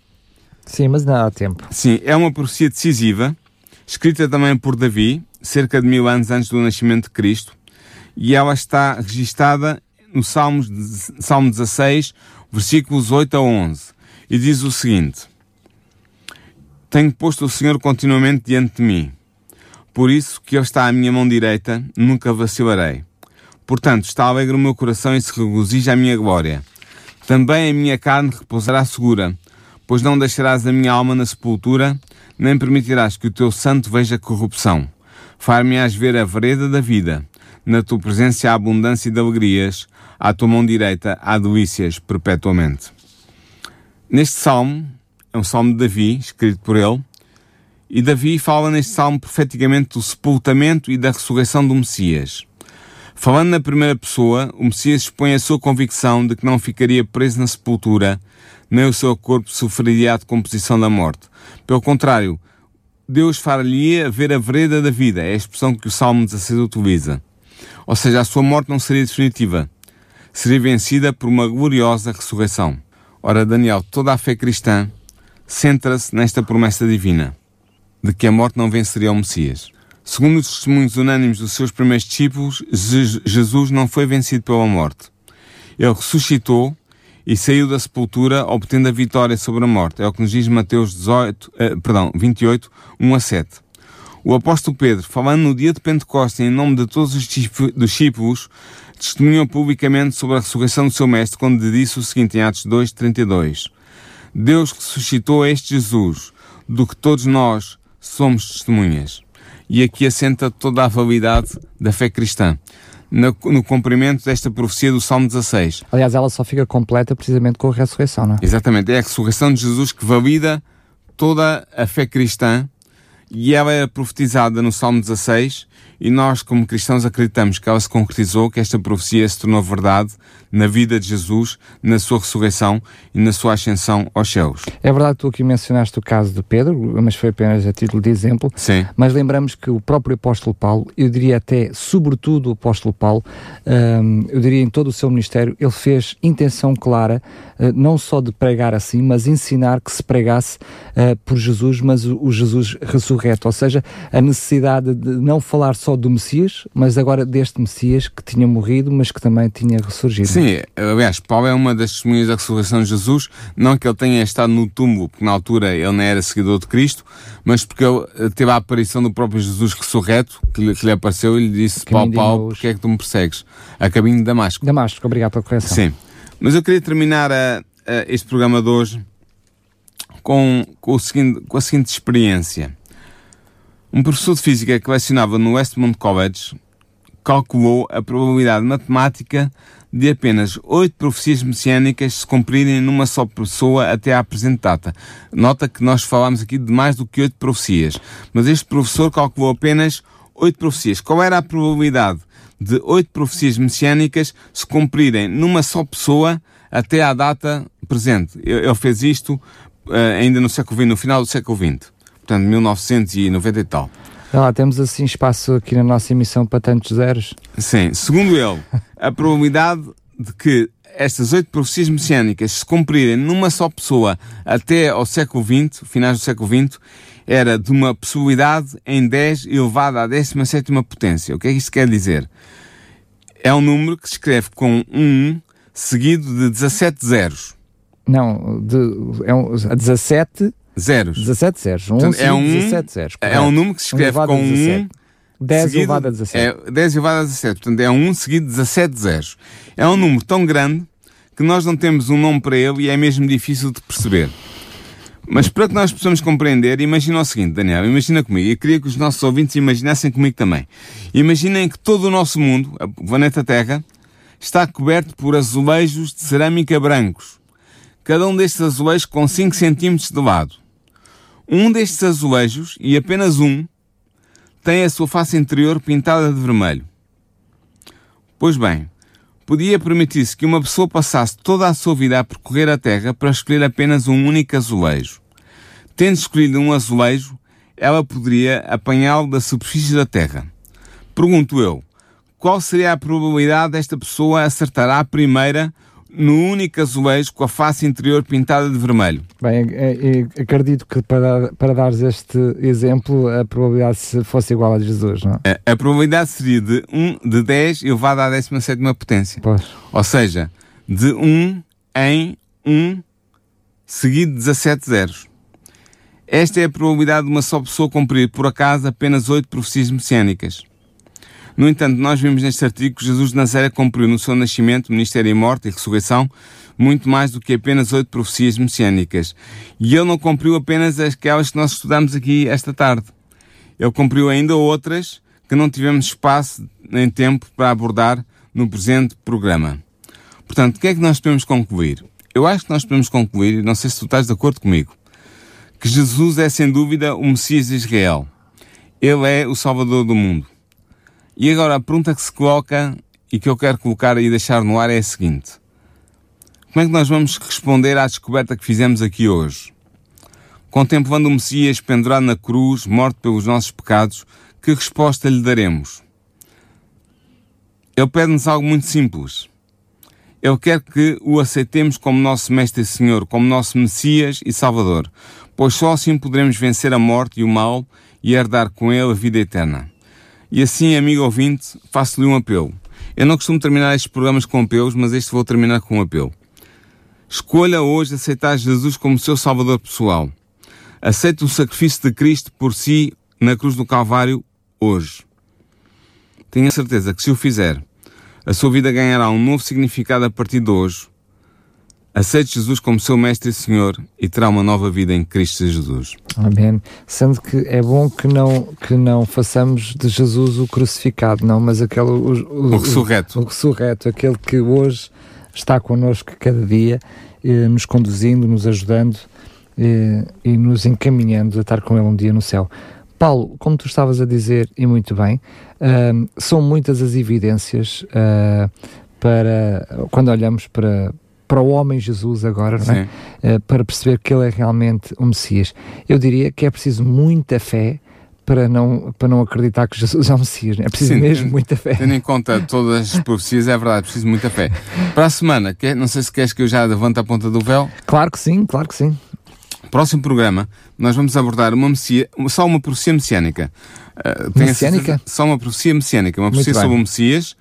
Sim, mas não há tempo. Sim, é uma profecia decisiva, escrita também por Davi, cerca de mil anos antes do nascimento de Cristo, e ela está registada no Salmos, Salmo 16, versículos 8 a 11, e diz o seguinte: Tenho posto o Senhor continuamente diante de mim, por isso que Ele está à minha mão direita, nunca vacilarei. Portanto, está alegre o meu coração e se regozija a minha glória. Também a minha carne repousará segura, pois não deixarás a minha alma na sepultura, nem permitirás que o teu santo veja corrupção. Far-me-ás ver a vereda da vida. Na tua presença há abundância de alegrias, à tua mão direita há delícias perpetuamente. Neste salmo, é um salmo de Davi, escrito por ele, e Davi fala neste salmo profeticamente do sepultamento e da ressurreição do Messias. Falando na primeira pessoa, o Messias expõe a sua convicção de que não ficaria preso na sepultura, nem o seu corpo sofreria a decomposição da morte. Pelo contrário, Deus far-lhe ver a vereda da vida, é a expressão que o Salmo 16 utiliza. Ou seja, a sua morte não seria definitiva, seria vencida por uma gloriosa ressurreição. Ora, Daniel, toda a fé cristã centra-se nesta promessa divina de que a morte não venceria o Messias. Segundo os testemunhos unânimes dos seus primeiros discípulos, Jesus não foi vencido pela morte. Ele ressuscitou e saiu da sepultura obtendo a vitória sobre a morte. É o que nos diz Mateus 18, eh, perdão, 28, 1 a 7. O apóstolo Pedro, falando no dia de Pentecostes em nome de todos os discípulos, testemunhou publicamente sobre a ressurreição do seu mestre quando disse o seguinte em Atos 2, 32. Deus ressuscitou este Jesus, do que todos nós somos testemunhas. E aqui assenta toda a validade da fé cristã. No, no cumprimento desta profecia do Salmo 16. Aliás, ela só fica completa precisamente com a ressurreição, não é? Exatamente. É a ressurreição de Jesus que valida toda a fé cristã e ela é profetizada no Salmo 16 e nós, como cristãos, acreditamos que ela se concretizou, que esta profecia se tornou verdade na vida de Jesus, na sua ressurreição e na sua ascensão aos céus. É verdade que tu aqui mencionaste o caso de Pedro, mas foi apenas a título de exemplo. Sim. Mas lembramos que o próprio apóstolo Paulo, eu diria até, sobretudo o apóstolo Paulo, um, eu diria em todo o seu ministério, ele fez intenção clara, uh, não só de pregar assim, mas ensinar que se pregasse uh, por Jesus, mas o, o Jesus ressurreto. Ou seja, a necessidade de não falar só do Messias, mas agora deste Messias que tinha morrido, mas que também tinha ressurgido. Sim, aliás, Paulo é uma das testemunhas da ressurreição de Jesus, não que ele tenha estado no túmulo, porque na altura ele não era seguidor de Cristo, mas porque ele eh, teve a aparição do próprio Jesus ressurreto, que lhe, que lhe apareceu e lhe disse, Paulo, Paulo, porquê é que tu me persegues? A caminho de Damasco. Damasco, obrigado pela correção. Sim, mas eu queria terminar a, eh, a eh, este programa de hoje com, com, o seguinte, com a seguinte experiência. Um professor de física que lecionava no Westmont College calculou a probabilidade matemática de apenas oito profecias messiânicas se cumprirem numa só pessoa até à presente data. Nota que nós falámos aqui de mais do que oito profecias, mas este professor calculou apenas oito profecias. Qual era a probabilidade de oito profecias messiânicas se cumprirem numa só pessoa até à data presente? Ele fez isto uh, ainda no século XX, no final do século XX portanto 1990 e tal. Ah, temos assim espaço aqui na nossa emissão para tantos zeros. Sim, segundo ele, [LAUGHS] a probabilidade de que estas oito profecias messiânicas se cumprirem numa só pessoa até ao século XX, finais do século XX, era de uma possibilidade em 10 elevada à 17 potência. O que é que isto quer dizer? É um número que se escreve com um seguido de 17 zeros. Não, de, é um, 17 zeros. 17 zeros. Um Portanto, é um 17 zeros. É um número que se escreve um com 1. 10 seguido, elevado a 17. É 10 elevado a 17. Portanto, é um seguido de 17 zeros. É um número tão grande que nós não temos um nome para ele e é mesmo difícil de perceber. Mas para que nós possamos compreender, imagina o seguinte, Daniel, imagina comigo. Eu queria que os nossos ouvintes imaginassem comigo também. Imaginem que todo o nosso mundo, o planeta Terra, está coberto por azulejos de cerâmica brancos. Cada um destes azulejos com 5 centímetros de lado. Um destes azulejos, e apenas um, tem a sua face interior pintada de vermelho. Pois bem, podia permitir-se que uma pessoa passasse toda a sua vida a percorrer a Terra para escolher apenas um único azulejo. Tendo escolhido um azulejo, ela poderia apanhá-lo da superfície da Terra. Pergunto eu, qual seria a probabilidade desta pessoa acertar à primeira no único azulejo com a face interior pintada de vermelho. Bem, é, é, acredito que para, para dares este exemplo, a probabilidade fosse igual a de Jesus, não é? A, a probabilidade seria de, 1, de 10 elevado à 17 potência. Pois. Ou seja, de 1 em 1 seguido de 17 zeros. Esta é a probabilidade de uma só pessoa cumprir, por acaso, apenas 8 profecias messiânicas. No entanto, nós vimos neste artigo que Jesus de Nazaré cumpriu no seu nascimento, ministério e morte e ressurreição muito mais do que apenas oito profecias messiânicas. E ele não cumpriu apenas aquelas que nós estudamos aqui esta tarde. Ele cumpriu ainda outras que não tivemos espaço nem tempo para abordar no presente programa. Portanto, o que é que nós podemos concluir? Eu acho que nós podemos concluir, não sei se tu estás de acordo comigo, que Jesus é sem dúvida o Messias de Israel. Ele é o Salvador do mundo. E agora a pergunta que se coloca e que eu quero colocar e deixar no ar é a seguinte: Como é que nós vamos responder à descoberta que fizemos aqui hoje? Contemplando o Messias pendurado na cruz, morto pelos nossos pecados, que resposta lhe daremos? Ele pede-nos algo muito simples. Ele quer que o aceitemos como nosso Mestre e Senhor, como nosso Messias e Salvador, pois só assim poderemos vencer a morte e o mal e herdar com ele a vida eterna. E assim, amigo ouvinte, faço-lhe um apelo. Eu não costumo terminar estes programas com apelos, mas este vou terminar com um apelo. Escolha hoje aceitar Jesus como seu Salvador pessoal. Aceite o sacrifício de Cristo por si na cruz do Calvário hoje. Tenha certeza que se o fizer, a sua vida ganhará um novo significado a partir de hoje Aceite Jesus como seu Mestre e Senhor e terá uma nova vida em Cristo Jesus. Amém. Sendo que é bom que não, que não façamos de Jesus o crucificado, não, mas aquele. O, o, o ressurreto. O, o, ressurreto, aquele que hoje está connosco cada dia, eh, nos conduzindo, nos ajudando eh, e nos encaminhando a estar com Ele um dia no céu. Paulo, como tu estavas a dizer, e muito bem, uh, são muitas as evidências uh, para quando olhamos para, para o homem Jesus agora, é? uh, para perceber que ele é realmente o Messias. Eu diria que é preciso muita fé para não, para não acreditar que Jesus é o Messias. É preciso Sim, mesmo muita fé. Tendo em conta todas as profecias, é verdade, é preciso muita fé. Para a semana, quer, não sei se queres que eu já levante a ponta do véu. Claro que sim, claro que sim. Próximo programa, nós vamos abordar uma messia, só uma profecia messiânica. Uh, messiânica? Só uma profecia messiânica, uma profecia sobre o Messias.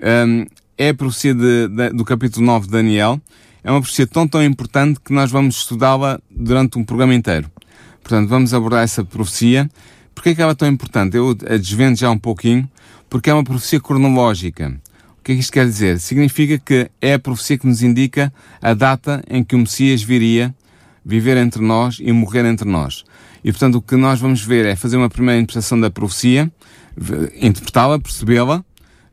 Um, é a profecia de, de, do capítulo 9 de Daniel. É uma profecia tão, tão importante que nós vamos estudá-la durante um programa inteiro. Portanto, vamos abordar essa profecia Porquê é que ela é tão importante? Eu a desvendo já um pouquinho, porque é uma profecia cronológica. O que é que isto quer dizer? Significa que é a profecia que nos indica a data em que o Messias viria viver entre nós e morrer entre nós. E portanto o que nós vamos ver é fazer uma primeira interpretação da profecia, interpretá-la, percebê-la,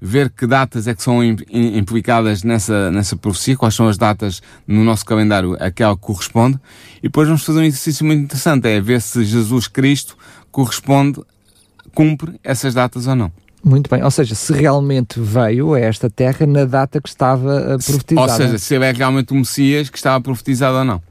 ver que datas é que são implicadas nessa, nessa profecia, quais são as datas no nosso calendário a que ela corresponde, e depois vamos fazer um exercício muito interessante, é ver se Jesus Cristo corresponde, cumpre essas datas ou não. Muito bem, ou seja, se realmente veio a esta terra na data que estava profetizada. Ou seja, se ele é realmente o Messias que estava profetizado ou não.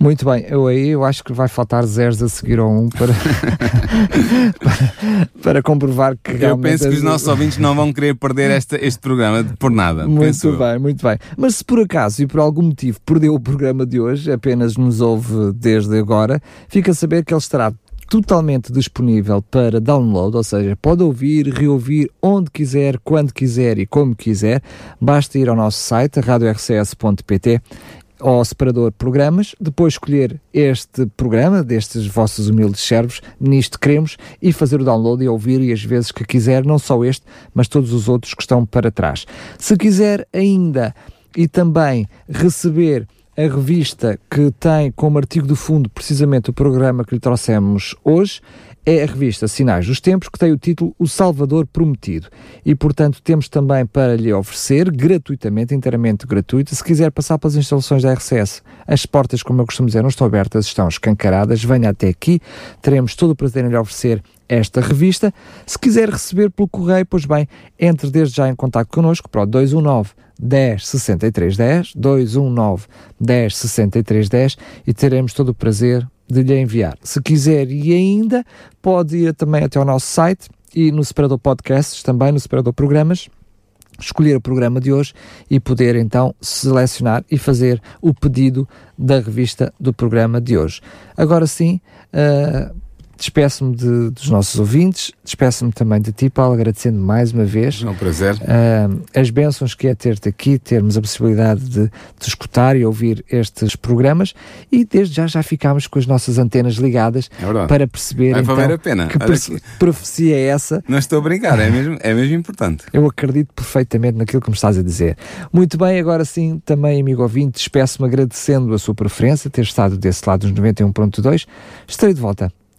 Muito bem, eu aí eu acho que vai faltar zeros a seguir ao 1 um para, [LAUGHS] para, para, comprovar que Eu penso que os nossos ouvintes não vão querer perder este, este programa por nada. Muito bem, eu. muito bem. Mas se por acaso e por algum motivo perdeu o programa de hoje, apenas nos ouve desde agora, fica a saber que ele estará totalmente disponível para download, ou seja, pode ouvir, reouvir onde quiser, quando quiser e como quiser. Basta ir ao nosso site, radiorcs.pt ao separador programas, depois escolher este programa destes vossos humildes servos, nisto queremos, e fazer o download e ouvir e as vezes que quiser, não só este, mas todos os outros que estão para trás. Se quiser ainda e também receber a revista que tem como artigo de fundo precisamente o programa que lhe trouxemos hoje é a revista Sinais dos Tempos, que tem o título O Salvador Prometido. E, portanto, temos também para lhe oferecer, gratuitamente, inteiramente gratuito, se quiser passar pelas instalações da RCS. As portas, como eu costumo dizer, não estão abertas, estão escancaradas. Venha até aqui, teremos todo o prazer em lhe oferecer esta revista. Se quiser receber pelo correio, pois bem, entre desde já em contato connosco para o 219 10 63 10, 219 10 63 10 e teremos todo o prazer de lhe enviar. Se quiser e ainda, pode ir também até ao nosso site e no separador podcasts, também no separador programas, escolher o programa de hoje e poder então selecionar e fazer o pedido da revista do programa de hoje. Agora sim, uh, Despeço-me de, dos nossos ouvintes, despeço-me também de ti, Paulo, agradecendo mais uma vez. É um prazer. Uh, as bênçãos que é ter-te aqui, termos a possibilidade de, de, escutar e ouvir estes programas e desde já já ficámos com as nossas antenas ligadas é para perceber Vai então, a pena. que profecia é essa. Não estou a brincar, é mesmo, é mesmo importante. Eu acredito perfeitamente naquilo que me estás a dizer. Muito bem, agora sim, também, amigo ouvinte, despeço-me agradecendo a sua preferência, ter estado desse lado dos 91.2. Estarei de volta